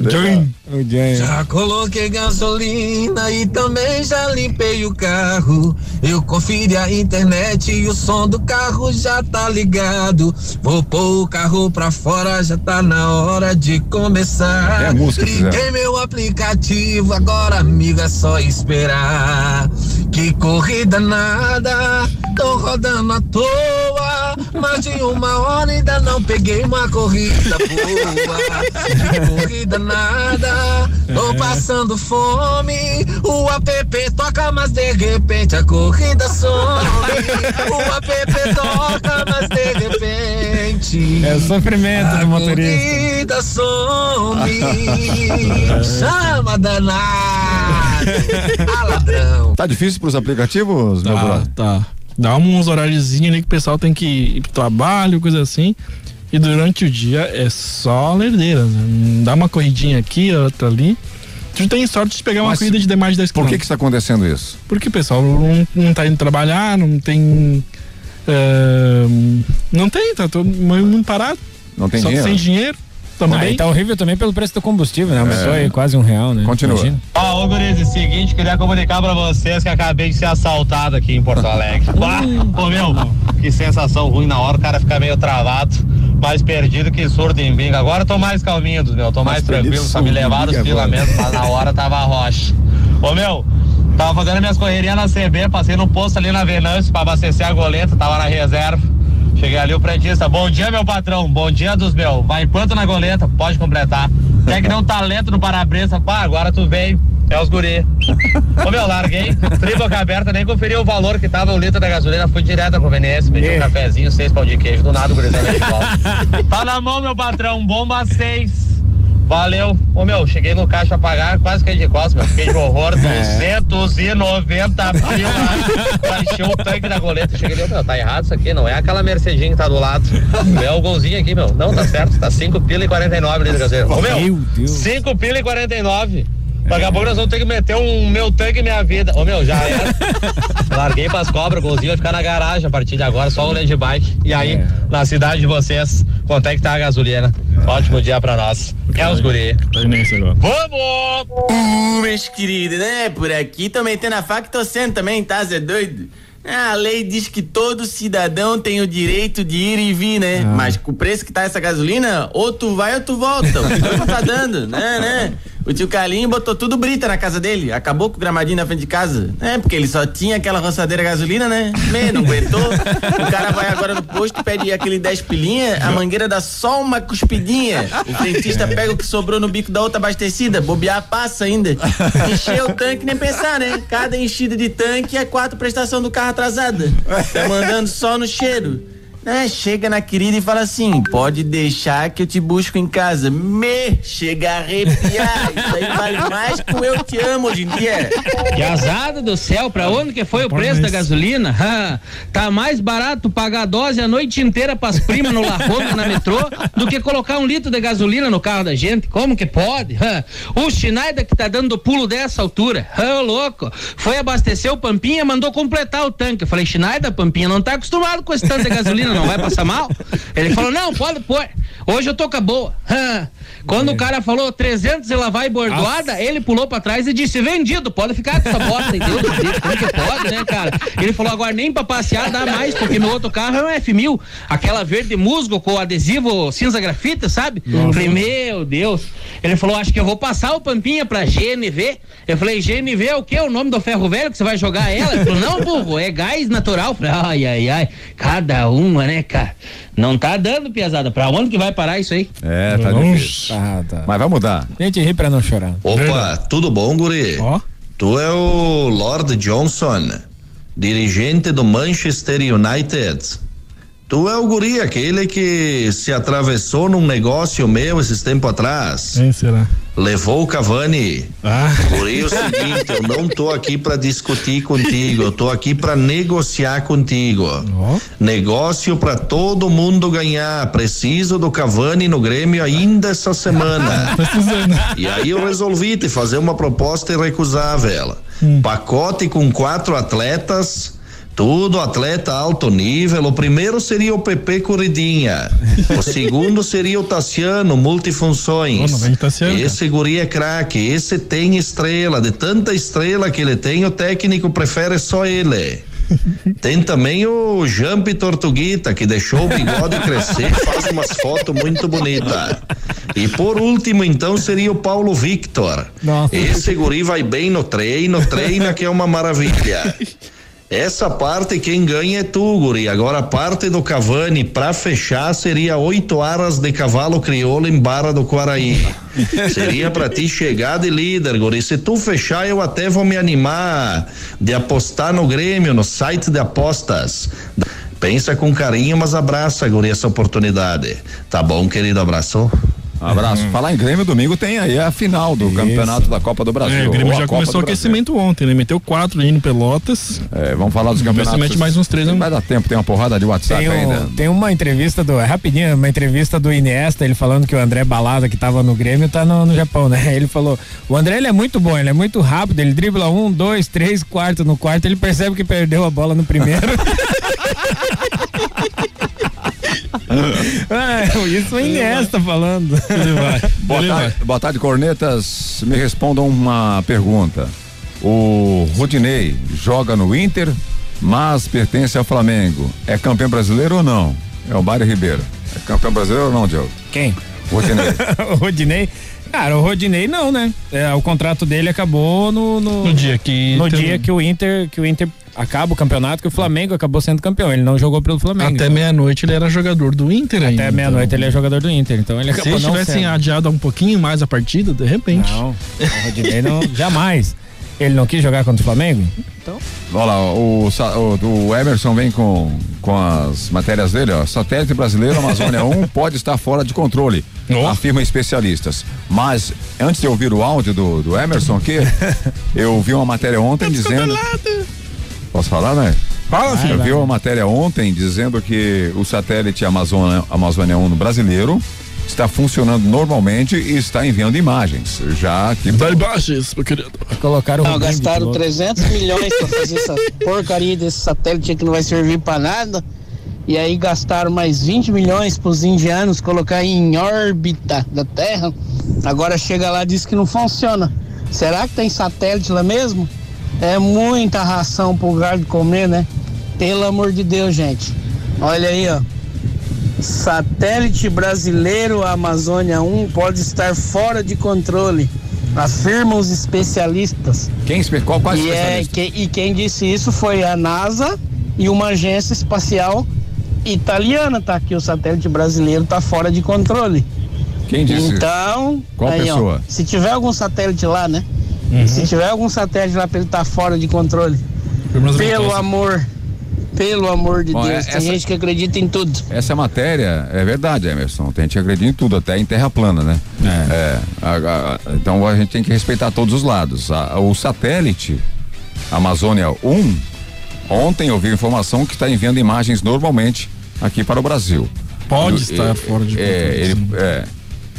O. Já coloquei gasolina e também já limpei o carro. Eu conferi a internet e o som do carro já tá ligado. Vou pôr o carro pra fora, já tá na hora de começar. É a música. Liguei meu aplicativo, agora amigo é só esperar. Que corrida nada, tô rodando à toa. Mais de uma hora ainda não peguei uma corrida boa. Que corrida nada, tô passando fome. O app toca, mas de repente a corrida some. O app toca, mas de repente. É o sofrimento a do motorista. corrida some. Chama danado. Ah. Tá difícil pros aplicativos, meu Tá, brother? tá. Dá uns horáriozinhos ali que o pessoal tem que ir pro trabalho, coisa assim. E durante o dia é só lerdeira. Né? Dá uma corridinha aqui, outra ali. Tu tem sorte de pegar uma Mas corrida de mais de 10 Por que que está acontecendo isso? Porque o pessoal não, não tá indo trabalhar, não tem. é, não tem, tá todo mundo parado. Não tem Só dinheiro? sem dinheiro. Também. Ah, e tá horrível também pelo preço do combustível, né? Aumentou aí quase um real, né? Continua. Imagina. Ó, ô Guriz, é o seguinte, queria comunicar pra vocês que acabei de ser assaltado aqui em Porto Alegre. Bah, ô meu, que sensação ruim na hora, o cara fica meio travado, mais perdido que surdo em bingo. Agora eu tô mais calminho dos meu, tô mais, Mais tranquilo, só me levaram os pila agora. mesmo, mas na hora tava rocha. Ô meu, tava fazendo minhas correrias na CB, passei no posto ali na Venâncio pra abastecer a goleta, tava na reserva. Cheguei ali o frentista, bom dia meu patrão, bom dia dos meus, vai quanto na goleta? Pode completar. Tem que deu um talento no para-brisa, pá, agora tu veio, é os guri. Ô meu, larguei, fri boca aberta, nem conferi o valor que tava o litro da gasolina, fui direto à conveniência, pedi um cafezinho, seis pão de queijo, do nada o gurizão de volta. Tá na mão meu patrão, bomba seis. Valeu. Ô meu, cheguei no caixa a pagar, quase caí de costas, meu. Fiquei de horror, 290 pila pra encher o tanque da goleta. Cheguei ali, meu, tá errado isso aqui, não é aquela Mercedinha que tá do lado. É o golzinho aqui, meu. Não, tá certo, tá 5 pila e 49 litros gasolina. Ô Meu meu, Deus. 5 pila e 49. Daqui a pouco nós vamos ter que meter um meu tanque minha vida. Ô meu, já era. Larguei pras cobras, o golzinho vai ficar na garagem a partir de agora, só o land bike. E aí, na cidade de vocês, quanto é que tá a gasolina? Ótimo dia pra nós. É os guri. Tá agora. Vamos! Uh, meus queridos, né? Por aqui tô metendo a faca e torcendo também, tá? Zé doido? Ah, A lei diz que todo cidadão tem o direito de ir e vir, né? Mas com o preço que tá essa gasolina, ou tu vai ou tu volta. O tá dando, né, né? O tio Carlinho botou tudo brita na casa dele. Acabou com o gramadinho na frente de casa. É, porque ele só tinha aquela roçadeira gasolina, né? Me, não aguentou. O cara vai agora no posto, pede aquele 10 pilinha, a mangueira dá só uma cuspidinha. O frentista pega o que sobrou no bico da outra abastecida, bobear passa ainda. Encheu o tanque, nem pensar, né? Cada enchida de tanque é quatro prestação do carro atrasada. Tá mandando só no cheiro. É, chega na querida e fala assim: pode deixar que eu te busco em casa. Me chega a arrepiar. Isso aí vale mais que o eu te amo hoje em dia. Piazada do céu, pra onde que foi o preço da gasolina? Tá mais barato pagar a dose a noite inteira pras primas no La Roma, na metrô, do que colocar um litro de gasolina no carro da gente. Como que pode? O Schneider que tá dando pulo dessa altura. Ha, louco. Foi abastecer o Pampinha, mandou completar o tanque. Eu falei, Schneider, Pampinha, não tá acostumado com esse tanto de gasolina, não vai passar mal? Ele falou, não, pode pôr. Hoje eu tô com a boa. Quando o cara falou 300 e lá vai bordoada, ele pulou pra trás e disse: vendido, pode ficar com essa bosta Deus, como que pode, né, cara? Ele falou: agora nem pra passear dá mais, porque meu outro carro é um F1000, aquela verde musgo com adesivo cinza grafite, sabe? Eu falei: meu Deus. Ele falou: acho que eu vou passar o Pampinha pra GNV. Eu falei: GNV é o quê? O nome do ferro velho que você vai jogar ela? Ele falou: não, burro, é gás natural. Eu falei: ai, ai, ai, cada uma, né, cara? Não tá dando piazada. Pra onde que vai parar isso aí? É, tá difícil. Mas vai mudar. Gente, ri pra não chorar. Opa, tudo bom, guri? Tu é o Lord Johnson, dirigente do Manchester United. Tu é o guri, aquele que se atravessou num negócio meu esses tempos atrás. Quem será? Levou o Cavani. Ah. Por isso é o seguinte, eu não tô aqui para discutir contigo, eu tô aqui para negociar contigo. Negócio para todo mundo ganhar. Preciso do Cavani no Grêmio ainda essa semana. E aí eu resolvi te fazer uma proposta irrecusável. Pacote com quatro atletas. Tudo atleta alto nível. O primeiro seria o PP Corridinha. O segundo seria o Tassiano, multifunções. Vem Tassiano. Esse guri é craque. Esse tem estrela. De tanta estrela que ele tem, o técnico prefere só ele. Tem também o Jampi Tortuguita, que deixou o bigode crescer, faz umas fotos muito bonitas. E por último, então, seria o Paulo Victor. Nossa. Esse guri vai bem no treino, treina que é uma maravilha. Essa parte quem ganha é tu, guri. Agora a parte do Cavani pra fechar seria oito aras de cavalo crioulo em Barra do Quaraí. seria pra ti chegar de líder, guri. Se tu fechar, eu até vou me animar de apostar no Grêmio, no site de apostas. Pensa com carinho, mas abraça, guri, essa oportunidade. Tá bom, querido? Abraço. Abraço. Falar em Grêmio, domingo tem aí a final do campeonato da Copa do Brasil. É, o Grêmio já Copa começou o do Brasil. aquecimento ontem, né? Meteu quatro aí no Pelotas. É, vamos falar dos campeonatos. mete mais uns três, Não né? vai dar tempo, tem uma porrada de WhatsApp Tem, ainda. um, tem uma entrevista do. É rapidinho, uma entrevista do Iniesta, ele falando que o André Balada, que tava no Grêmio, tá no, no Japão, né? Ele falou: o André ele é muito bom, ele é muito rápido, ele dribla um, dois, três, quarto. No quarto, ele percebe que perdeu a bola no primeiro. é, isso o Iniesta falando. Boa tarde, boa tarde, cornetas. Me respondam uma pergunta. O Rodinei joga no Inter, mas pertence ao Flamengo. É campeão brasileiro ou não? É o Mário Ribeiro. É campeão brasileiro ou não, Diogo? Quem? Rodinei. o Rodinei. Cara, o Rodinei não, né? É, o contrato dele acabou no. No, No dia que No tem- dia que o Inter. Que o Inter acaba o campeonato, que o Flamengo acabou sendo campeão. Ele não jogou pelo Flamengo. Até meia-noite ele era jogador do Inter ainda. Até meia-noite ele é jogador do Inter. Então ele Se acabou eles não tivessem sendo. adiado um pouquinho mais a partida, de repente. Não, o Rodinei não. jamais. Ele não quis jogar contra o Flamengo? Então. Olha lá, o, o, o Emerson vem com, com as matérias dele, ó. Satélite brasileiro Amazônia 1 pode estar fora de controle, afirma especialistas. Mas, antes de eu ouvir o áudio do, do Emerson aqui, eu vi uma matéria ontem dizendo. Posso falar, né? Fala, filho. Eu vi uma matéria ontem dizendo que o satélite Amazônia, Amazônia 1 brasileiro está funcionando normalmente e está enviando imagens. Já aqui. Dá imagens, meu querido. Colocaram Não, gastaram 300 milhões pra fazer essa porcaria desse satélite que não vai servir pra nada. E aí gastaram mais 20 milhões pros indianos colocar em órbita da Terra. Agora chega lá e diz que não funciona. Será que tem satélite lá mesmo? É muita ração pro gado comer, né? Pelo amor de Deus, gente. Olha aí, ó. Satélite brasileiro Amazônia 1 pode estar fora de controle. afirmam os especialistas. Quem, qual, quais e, é, que- e quem disse isso foi a NASA e uma agência espacial italiana, tá? Que o satélite brasileiro tá fora de controle. Quem disse? Então, Qual aí, ó, pessoa? se tiver algum satélite lá, né? Uhum. Se tiver algum satélite lá pra ele estar fora de controle, pelo amor, pelo amor de Bom, Deus, é- tem essa- gente que acredita em tudo. Essa matéria é verdade, Emerson. Tem gente que acredita em tudo, até em terra plana, né? É. a- a- então a gente tem que respeitar todos os lados. A- o satélite Amazônia 1, ontem eu vi informação que está enviando imagens normalmente aqui para o Brasil. Pode Ele- estar é, fora de é, controle, ele, é,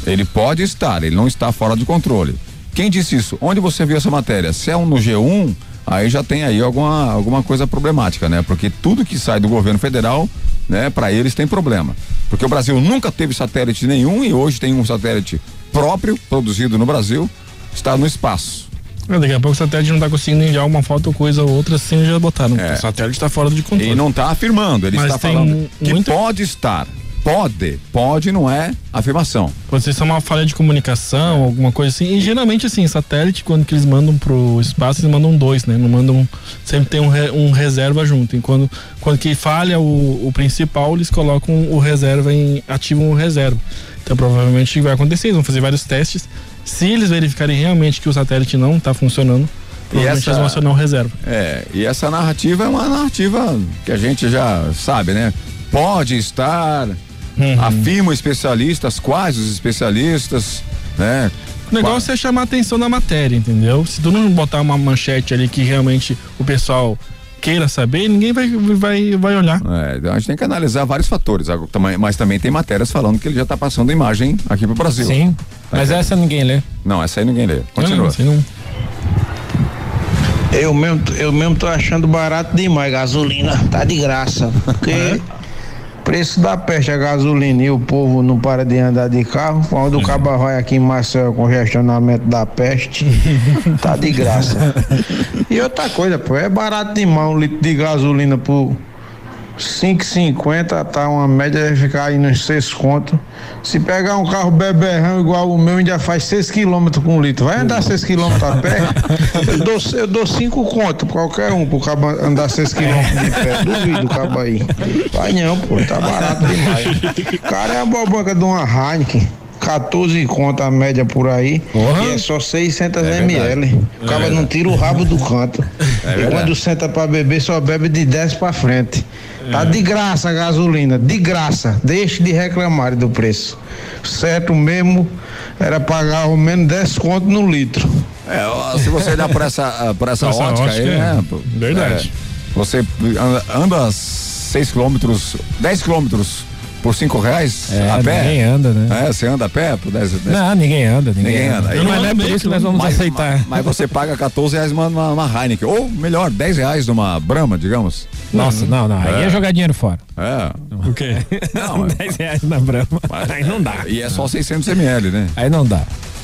ele pode estar, ele não está fora de controle. Quem disse isso? Onde você viu essa matéria? Se é um no G1, aí já tem aí alguma, alguma coisa problemática, né? Porque tudo que sai do governo federal, né, para eles tem problema. Porque o Brasil nunca teve satélite nenhum e hoje tem um satélite próprio, produzido no Brasil, está no espaço. É, Daqui a pouco o satélite não tá conseguindo enviar uma foto ou coisa ou outra, assim já botaram. O satélite tá fora de controle. E não está afirmando, ele Mas está falando que muita- pode estar. Pode, pode não é afirmação. Pode ser só uma falha de comunicação, alguma coisa assim. E geralmente, assim, satélite, quando que eles mandam pro espaço, eles mandam dois, né? Não mandam. Sempre tem um, re- um reserva junto. E quando, quando que falha o, o principal, eles colocam o reserva em. ativam o reserva. Então provavelmente vai acontecer, eles vão fazer vários testes. Se eles verificarem realmente que o satélite não está funcionando, essa- eles vão acionar o reserva. É, e essa narrativa é uma narrativa que a gente já sabe, né? Pode estar, Uhum. afirmam especialistas, quais os especialistas, né? O negócio é chamar a atenção da matéria, entendeu? Se tu não botar uma manchete ali que realmente o pessoal queira saber, ninguém vai, vai, vai olhar. É, então a gente tem que analisar vários fatores, mas também tem matérias falando que ele já está passando imagem aqui pro Brasil. Sim, mas essa ninguém lê. Não, essa aí ninguém lê. Continua. Eu mesmo, eu mesmo tô achando barato demais gasolina, tá de graça. Porque preço da peste a gasolina e o povo não para de andar de carro, quando o cabo vai aqui em Marcel congestionamento da peste, tá de graça. E outra coisa, pô, é barato demais um litro de gasolina por 5,50, tá uma média vai ficar aí nos 6 conto. Se pegar um carro beberrão igual o meu, ainda faz 6 km com um litro. Vai andar 6 km a pé? Eu dou, eu dou 5 conto pra qualquer um pro cabo andar 6 km de pé. Duvido o cabo aí. Vai não, pô, tá barato demais. O cara é uma banca de uma Heineken. 14 conto a média por aí. E é só 600 ml. O cara É não tira o rabo do canto. É e quando senta pra beber, só bebe de 10 pra frente. É. Tá de graça a gasolina, de graça. Deixe de reclamar do preço. Certo mesmo era pagar ao menos 10 conto no litro. É, se você olhar por essa, ah, por essa, Essa ótica, ótica aí, é né? pô, verdade. é, você anda, anda 6 quilômetros, 10 quilômetros por 5 reais É, a pé? ninguém anda, né? É, você anda a pé por 10 Não, ninguém anda, ninguém, anda. Aí- Mas não é por isso que nós vamos Mas- aceitar. Mas você paga 14 reais numa, numa, Heineken. Ou melhor, 10 reais numa Brahma, digamos. Nossa, não, não. Aí é jogar dinheiro fora. É. O quê? Não, é- 10 reais na Brahma. Aí não dá. E é só 600 ml, né? Aí não dá.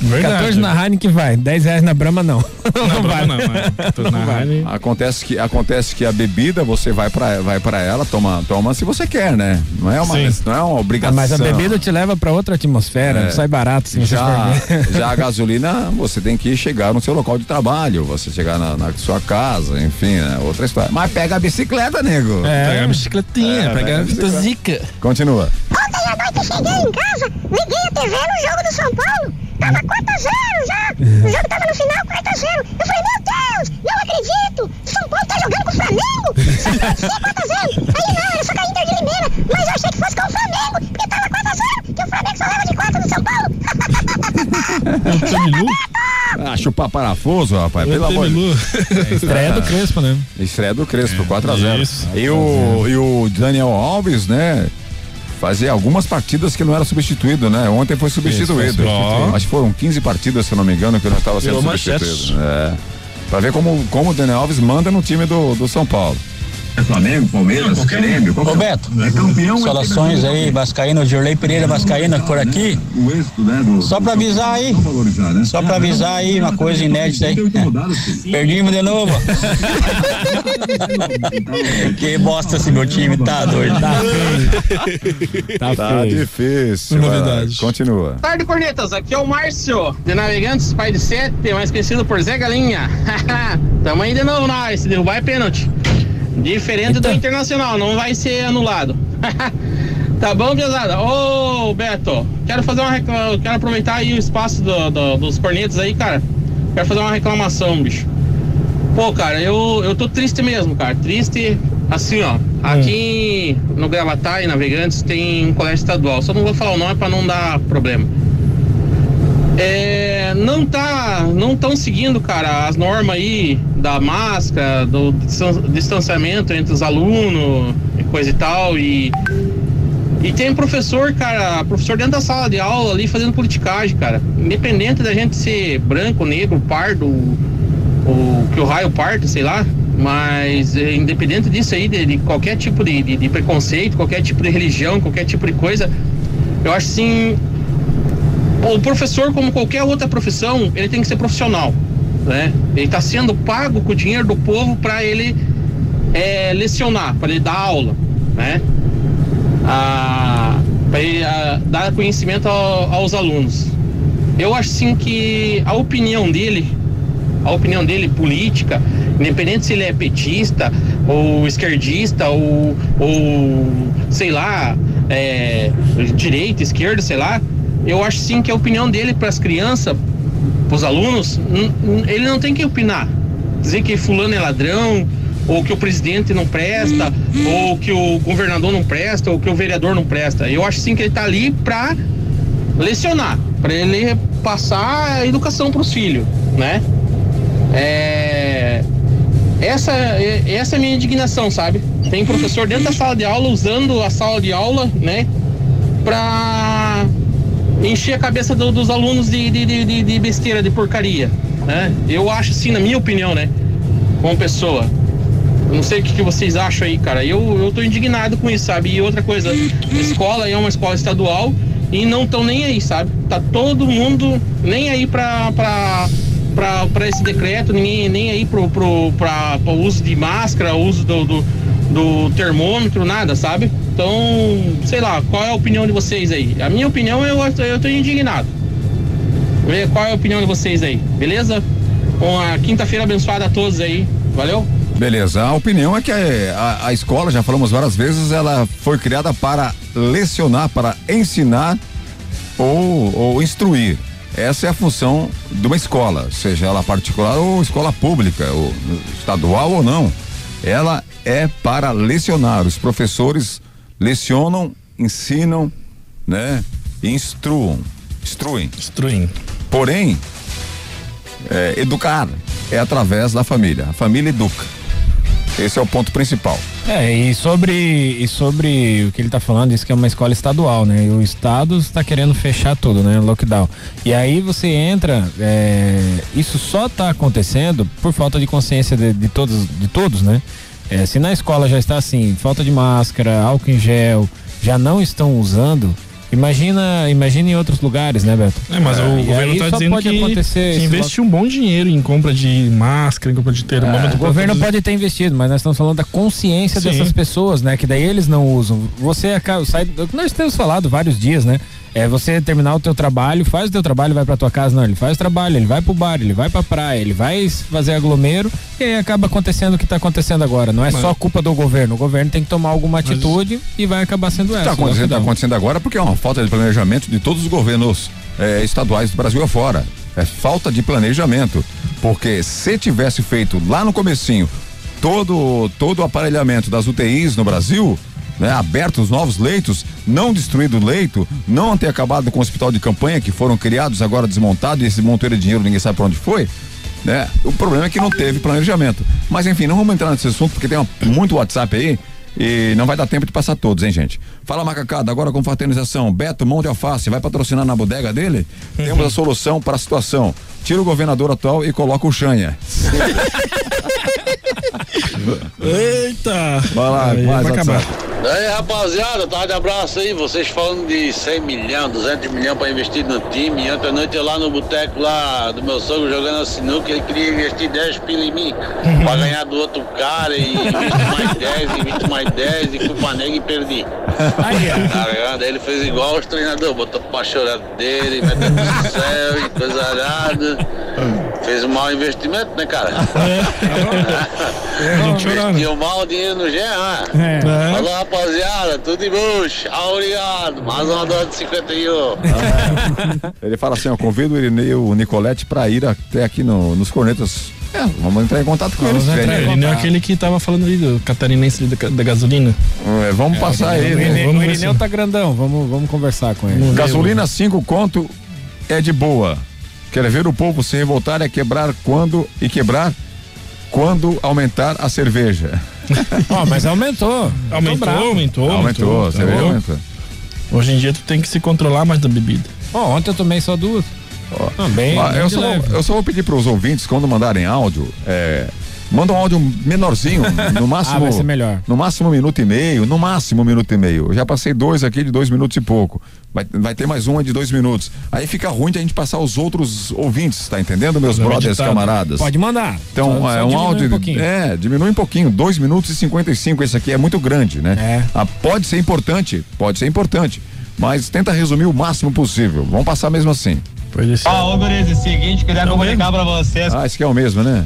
Verdade. 14 na Heineken vai, 10 reais na Brahma não. Não, vai. não, é. 14 na Heineken. Acontece que, acontece que a bebida você vai pra, vai pra ela, toma, toma se você quer, né? Não é uma, Sim. não é uma Ah, obrigação. mas a bebida te leva pra outra atmosfera, É. sai barato se já, já a gasolina, você tem que chegar no seu local de trabalho, você chegar na, na sua casa, enfim, né? outra história. Mas pega a bicicleta, nego. É. Pega a bicicletinha, É, pega a bicicleta. zica. Continua. Ontem à noite eu cheguei em casa, liguei a TV no jogo do São Paulo. Tava 4x0 já. O jogo tava no final 4x0. Eu falei, meu Deus, não acredito. São Paulo tá jogando com o Flamengo. Só pode ser 4x0. Aí não, era só com a Inter de Limeira. Mas eu achei que fosse com o Flamengo, porque tava 4x0. Que o Flamengo só leva de 4 no São Paulo. Ah, chupar parafuso, rapaz, pelo amor de Deus. Estreia do Crespo, né? Estreia do Crespo, 4x0. Isso. E o, e o Daniel Alves, né? Fazia algumas partidas que não era substituído, né? Ontem foi substituído. foi substituído. Acho que foram 15 partidas, se eu não me engano, que não estava sendo Virou substituído. manchete. É. Pra ver como, como o Daniel Alves manda no time do, do São Paulo. É Flamengo, Palmeiras, Grêmio, Ô Beto, saudações aí, Vascaíno, Dirley Pereira Vascaíno por aqui. Só pra avisar aí, só pra avisar aí uma coisa inédita aí. Perdimos de novo. que bosta esse meu time, tá doido. Tá Tá, difícil. Novidade. Continua. Boa tarde, cornetas. Aqui é o Márcio, de Navegantes, pai de sete, mais conhecido por Zé Galinha. Tamo aí de novo área, se derrubar é pênalti. Diferente do Internacional, não vai ser anulado. tá bom, pesada? Ô, Beto, quero fazer uma reclamação, quero aproveitar aí o espaço do- do- dos cornetas aí, cara. Quero fazer uma reclamação, bicho. Pô, cara, eu, eu tô triste mesmo, cara. Triste, assim, ó. Aqui no Gravatar e Navegantes tem um colégio estadual. Só não vou falar o nome pra não dar problema. É, não tá, não estão seguindo, cara, as normas aí da máscara, do distan- distanciamento entre os alunos coisa e tal. E, e tem professor, cara, professor dentro da sala de aula ali fazendo politicagem, cara. Independente da gente ser branco, negro, pardo, ou que o raio parte, sei lá. Mas é, independente disso aí, de, de qualquer tipo de, de- de preconceito, qualquer tipo de religião, qualquer tipo de coisa, eu acho assim. O professor, como qualquer outra profissão, ele tem que ser profissional, né? Ele está sendo pago com o dinheiro do povo para ele é, lecionar, para ele dar aula, né? para ele ah, dar conhecimento ao- aos alunos. Eu acho sim que a opinião dele, a opinião dele política, independente se ele é petista ou esquerdista ou, ou sei lá, é, direita, esquerda, sei lá, eu acho sim que a opinião dele para as crianças, para os alunos, ele não tem que opinar. Dizer que fulano é ladrão, ou que o presidente não presta, ou que o governador não presta, ou que o vereador não presta. Eu acho sim que ele está ali para lecionar, para ele passar a educação para os filhos, né? É, essa, é- essa é a minha indignação, sabe? Tem professor dentro da sala de aula usando a sala de aula, né? Pra encher a cabeça do- dos alunos de, de, de- de- besteira, de porcaria, né? Eu acho assim, na minha opinião, né? Como pessoa. Eu não sei o que, que vocês acham aí, cara. Eu, eu tô indignado com isso, sabe? E outra coisa, escola é uma escola estadual e não estão nem aí, sabe? Tá todo mundo nem aí pra, pra, pra esse decreto, ninguém nem aí pro, pro, pra, pro uso de máscara, uso do, do, do termômetro, nada, sabe? Então, sei lá, qual é a opinião de vocês aí? A minha opinião, eu, eu tô indignado. Qual é a opinião de vocês aí, beleza? Uma quinta-feira abençoada a todos aí, valeu? Beleza, a opinião é que a, a escola, já falamos várias vezes, ela foi criada para lecionar, para ensinar ou, ou instruir. Essa é a função de uma escola, seja ela particular ou escola pública, ou estadual ou não. Ela é para lecionar. Os professores lecionam, ensinam, né? E instruam. Instruem. Instruem. Porém, é, educar é através da família. A família educa. Esse é o ponto principal. É, e sobre, e sobre o que ele tá falando, isso que é uma escola estadual, né? E o estado está querendo fechar tudo, né? Lockdown. E aí você entra, é, isso só tá acontecendo por falta de consciência de, de todos, de todos, né? É, se na escola já está assim, falta de máscara, álcool em gel, já não estão usando, imagina, imagina em outros lugares, né, Beto? É, mas É, o governo tá só dizendo pode que, acontecer que esse investiu um bom dinheiro em compra de máscara, em compra de termômetro. É, o governo pode ter investido, mas nós estamos falando da consciência Sim. dessas pessoas, né? Que daí eles não usam. Você acaba, sai, nós temos falado vários dias, né? É você terminar o teu trabalho, faz o teu trabalho, vai pra tua casa, não, ele faz o trabalho, ele vai pro bar, ele vai pra praia, ele vai fazer aglomero e aí acaba acontecendo o que tá acontecendo agora. Não é Mas- só culpa do governo, o governo tem que tomar alguma atitude e vai acabar sendo essa. Está acontecendo, tá acontecendo agora porque é uma falta de planejamento de todos os governos eh, estaduais do Brasil afora. É falta de planejamento. Porque se tivesse feito lá no comecinho todo, todo o aparelhamento das UTIs no Brasil, né, aberto os novos leitos, não destruído o leito, não ter acabado com o hospital de campanha que foram criados agora desmontados e esse monteiro de dinheiro ninguém sabe para onde foi. Né? O problema é que não teve planejamento. Mas enfim, não vamos entrar nesse assunto porque tem uma- muito WhatsApp aí e não vai dar tempo de passar todos, hein, gente? Fala macacada, agora com fraternização. Beto Mão de Alface vai patrocinar na bodega dele? Temos a solução para a situação. Tira o governador atual e coloca o Chanha. Eita! Vai lá, Aí, mais vai acabar. Daí, rapaziada, tá de abraço aí. Vocês falando de 100 milhões, 200 milhões pra investir no time. Ontem à noite eu lá no boteco lá do meu sogro jogando a sinuca, ele queria investir 10 pila em mim pra ganhar do outro cara e investir mais 10, investir mais 10 e fui pra nega e perdi. Tá ligado? Daí ele fez igual os treinadores, botou pra chorar dele, meteu no céu e coisa arada. Fez um mau investimento, né, cara? É, a gente chorando. Investiu mal o dinheiro no Jean. É. Falou, rapaziada, tudo de bucho. Ah, obrigado. Mais uma dose de 51. Ele fala assim, ó, convido o Irineu e o Nicolete pra ir até aqui no- nos cornetas. É, vamos entrar em contato com eles. Vamos velho. ele não é aquele que tava falando ali do catarinense da, da gasolina. É, vamos passar o ele. Vamos o Irineu tá grandão, vamos, vamos conversar com ele. Gasolina 5 conto é de boa. Quer ver o povo se revoltar é quebrar quando e quebrar quando aumentar a cerveja. Ó, mas aumentou. Aumentou, bravo. aumentou, Aumentou, a cerveja bom. aumentou. Hoje em dia tu tem que se controlar mais da bebida. Ó, ontem eu tomei só duas. Ah, bem, Ó, bem eu, só, vou- eu só vou pedir para os ouvintes, quando mandarem áudio, é, manda um áudio menorzinho, no máximo. Ah, vai ser melhor. No máximo um minuto e meio, no máximo um minuto e meio. Eu já passei dois aqui de dois minutos e pouco. Vai, vai ter mais um de dois minutos. Aí fica ruim de a gente passar os outros ouvintes, tá entendendo, meus Fazer um brothers, editado. camaradas? Pode mandar. Então, Só- é só um diminui áudio. um pouquinho. é, diminui um pouquinho, 2 minutos e 55. Esse aqui é muito grande, né? É. Ah, pode ser importante, pode ser importante. Mas tenta resumir o máximo possível. Vamos passar mesmo assim. Ó, ô Guriz, é o seguinte, queria comunicar pra vocês. Ah, esse aqui é o mesmo, né?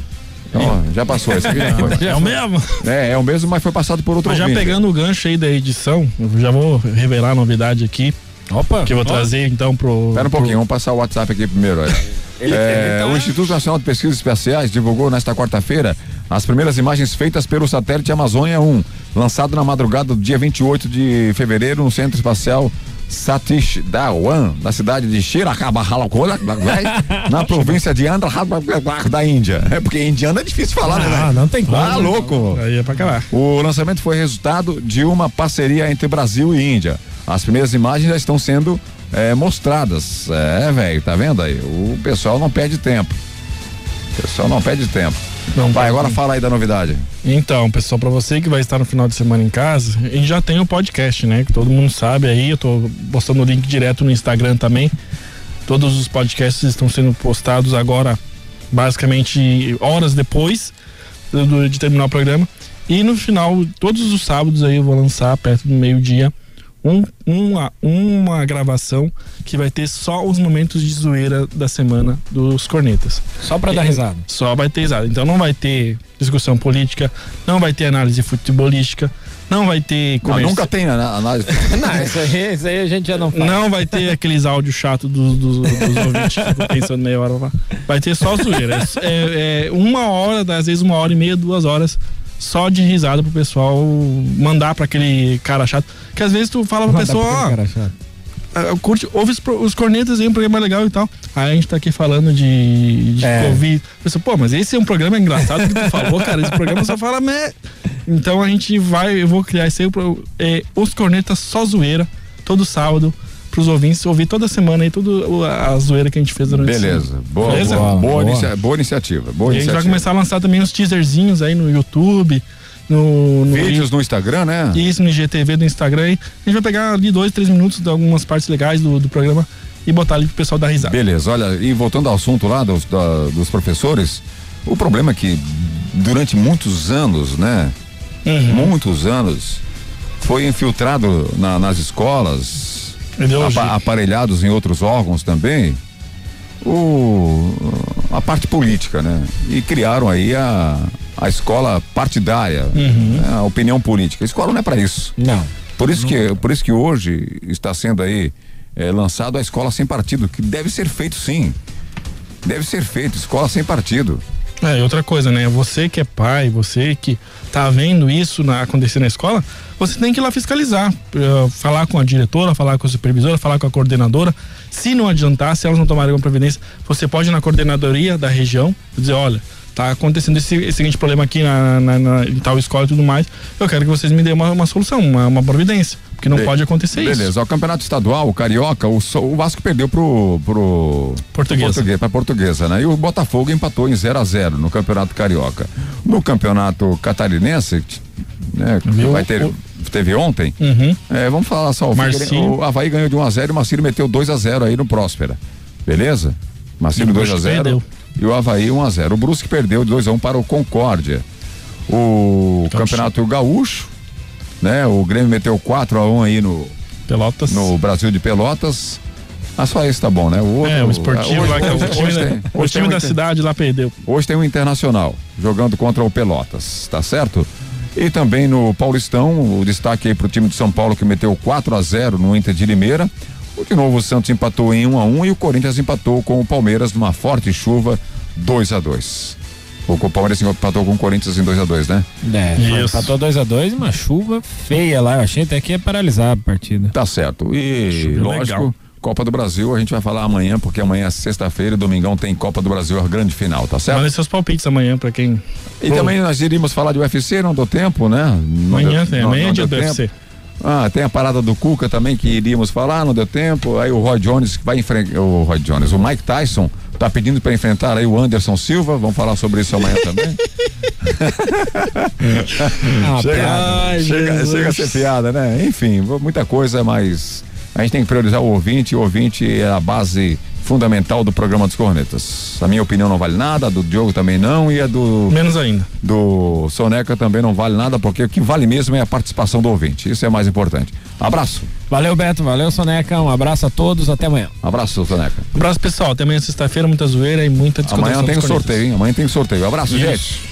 Então, ó, já passou. Esse aqui já foi. É o mesmo? É, é o mesmo, mas foi passado por outro Mas já ouvinte. pegando o gancho aí da edição, eu já vou revelar a novidade aqui. Opa! Que eu vou Ó. trazer então pro. Espera um pouquinho, vamos passar o WhatsApp aqui primeiro. É, O Instituto Nacional de Pesquisas Espaciais divulgou nesta quarta-feira as primeiras imagens feitas pelo satélite Amazônia 1, lançado na madrugada do dia 28 de fevereiro no Centro Espacial Satish Dhawan, na cidade de Shirakabahalakula, na província de Andhra da Índia. É porque indiano é difícil falar, né? Ah, não tem como. Ah, louco. Aí é pra acabar. O lançamento foi resultado de uma parceria entre Brasil e Índia. As primeiras imagens já estão sendo eh, mostradas. É, velho, tá vendo aí? O pessoal não perde tempo. O pessoal não perde tempo. Vai, agora fala aí da novidade. Então, pessoal, pra você que vai estar no final de semana em casa, a gente já tem o podcast, né? Que todo mundo sabe aí. Eu tô postando o link direto no Instagram também. Todos os podcasts estão sendo postados agora, basicamente horas depois de terminar o programa. E no final, todos os sábados aí eu vou lançar perto do meio-dia um, uma, uma gravação que vai ter só os momentos de zoeira da semana dos cornetas. Só pra dar risada. Só vai ter risada. Então não vai ter discussão política, não vai ter análise futebolística, não vai ter Não, nunca tem né, análise. Não, isso aí, isso aí a gente já não faz. Não vai ter aqueles áudios chatos dos, dos, dos ouvintes que ficam pensando meia hora lá. Vai ter só zoeira. É, é uma hora, às vezes uma hora e meia, duas horas só de risada pro pessoal mandar pra aquele cara chato. Que às vezes tu fala pra Mandar pessoa, ó, chato. ah, curte, ouve os, os cornetas aí, um programa legal e tal. Aí a gente tá aqui falando de, de É. Covid. Pessoal, pô, mas esse é um programa engraçado que tu falou, cara. Esse programa só fala meh. Então a gente vai, eu vou criar esse aí, é, os cornetas só zoeira, todo sábado, pros ouvintes ouvir toda semana aí, toda a zoeira que a gente fez durante a Beleza. Boa, Beleza? boa, boa, Boa. inicia- boa iniciativa. Boa E a gente vai iniciativa. começar a lançar também uns teaserzinhos aí no YouTube, no, no Vídeos no Instagram, né? isso no IGTV do Instagram aí. A gente vai pegar ali dois, três minutos de algumas partes legais do, do programa e botar ali pro pessoal dar risada. Beleza, olha, e voltando ao assunto lá dos, da- dos professores, o problema é que durante muitos anos, né? Uhum. Muitos anos, foi infiltrado na- nas escolas. Apa- aparelhados em outros órgãos também, o, a parte política, né? E criaram aí a, a escola partidária, Uhum. né? a opinião política. A escola não é para isso. Não. Por isso, que, por isso que hoje está sendo aí eh, lançado a escola sem partido, que deve ser feito sim. Deve ser feito, escola sem partido. É, outra coisa, né? Você que é pai, você que tá vendo isso na, acontecer na escola, você tem que ir lá fiscalizar. eh, falar com a diretora, falar com a supervisora, falar com a coordenadora. Se não adiantar, se elas não tomarem alguma providência, você pode ir na coordenadoria da região dizer, olha, tá acontecendo esse, esse seguinte problema aqui na, na- na- em tal escola e tudo mais. Eu quero que vocês me dêem uma, uma solução, uma, uma providência. Porque não Be- pode acontecer isso. Beleza, o campeonato estadual, o Carioca, o, o Vasco perdeu pro, pro Portuguesa. pro português, pra portuguesa, né? E o Botafogo empatou em 0 a 0 no campeonato carioca. No campeonato catarinense, né? Viu? Vai ter, teve ontem. Uhum. É, vamos falar só. O, Marcinho. O Havaí ganhou de 1x0 e o Marcílio meteu 2x0 aí no Próspera. Beleza? Marcílio E o Brusque 2x0 perdeu. e o Havaí 1x0. O Brusque perdeu de 2x1 para o Concórdia. O Campeonato Gaúcho, né? O Grêmio meteu 4x1 aí no Pelotas. no Brasil de Pelotas. Ah, só esse tá bom, né? O outro, É, o esportivo hoje- lá, que é o hoje- time, hoje da- tem- o time um da inter- cidade lá perdeu. Hoje tem o Internacional jogando contra o Pelotas, tá certo? E também no Paulistão, o destaque aí pro time de São Paulo que meteu 4 a 0 no Inter de Limeira. O de novo o Santos empatou em 1 a 1 e o Corinthians empatou com o Palmeiras numa forte chuva 2 a 2. O o Palmeiras empatou com o Corinthians em 2 a 2, né? É, Isso. empatou 2x2 uma chuva feia lá. Eu achei até que ia paralisar a partida. Tá certo. E lógico, legal. Copa do Brasil a gente vai falar amanhã, porque amanhã é sexta-feira e domingão tem Copa do Brasil, a grande final, tá certo? Mandem seus palpites amanhã pra quem. E também nós iríamos falar de UFC, não deu tempo, né? Não Amanhã deu- tem, não- amanhã não é dia deu do tempo. UFC. Ah, tem a parada do Cuca também que iríamos falar, não deu tempo. Aí o Roy Jones que vai enfrentar. O Roy Jones, o Mike Tyson tá pedindo para enfrentar aí o Anderson Silva. Vamos falar sobre isso amanhã também. Ah, chega, Ai, chega, chega a ser piada, né? Enfim, muita coisa, mas a gente tem que priorizar o ouvinte. O ouvinte é a base fundamental do programa dos Cornetas. A minha opinião não vale nada, a do Diogo também não, e a do Menos ainda. do Soneca também não vale nada, porque o que vale mesmo é a participação do ouvinte. Isso é mais importante. Abraço. Valeu, Beto. Valeu, Soneca. Um abraço a todos. Até amanhã. Abraço, Soneca. Abraço, pessoal. Até amanhã, sexta-feira, muita zoeira e muita discussão. Amanhã tem sorteio, hein? Amanhã tem o sorteio. Abraço, Isso. gente.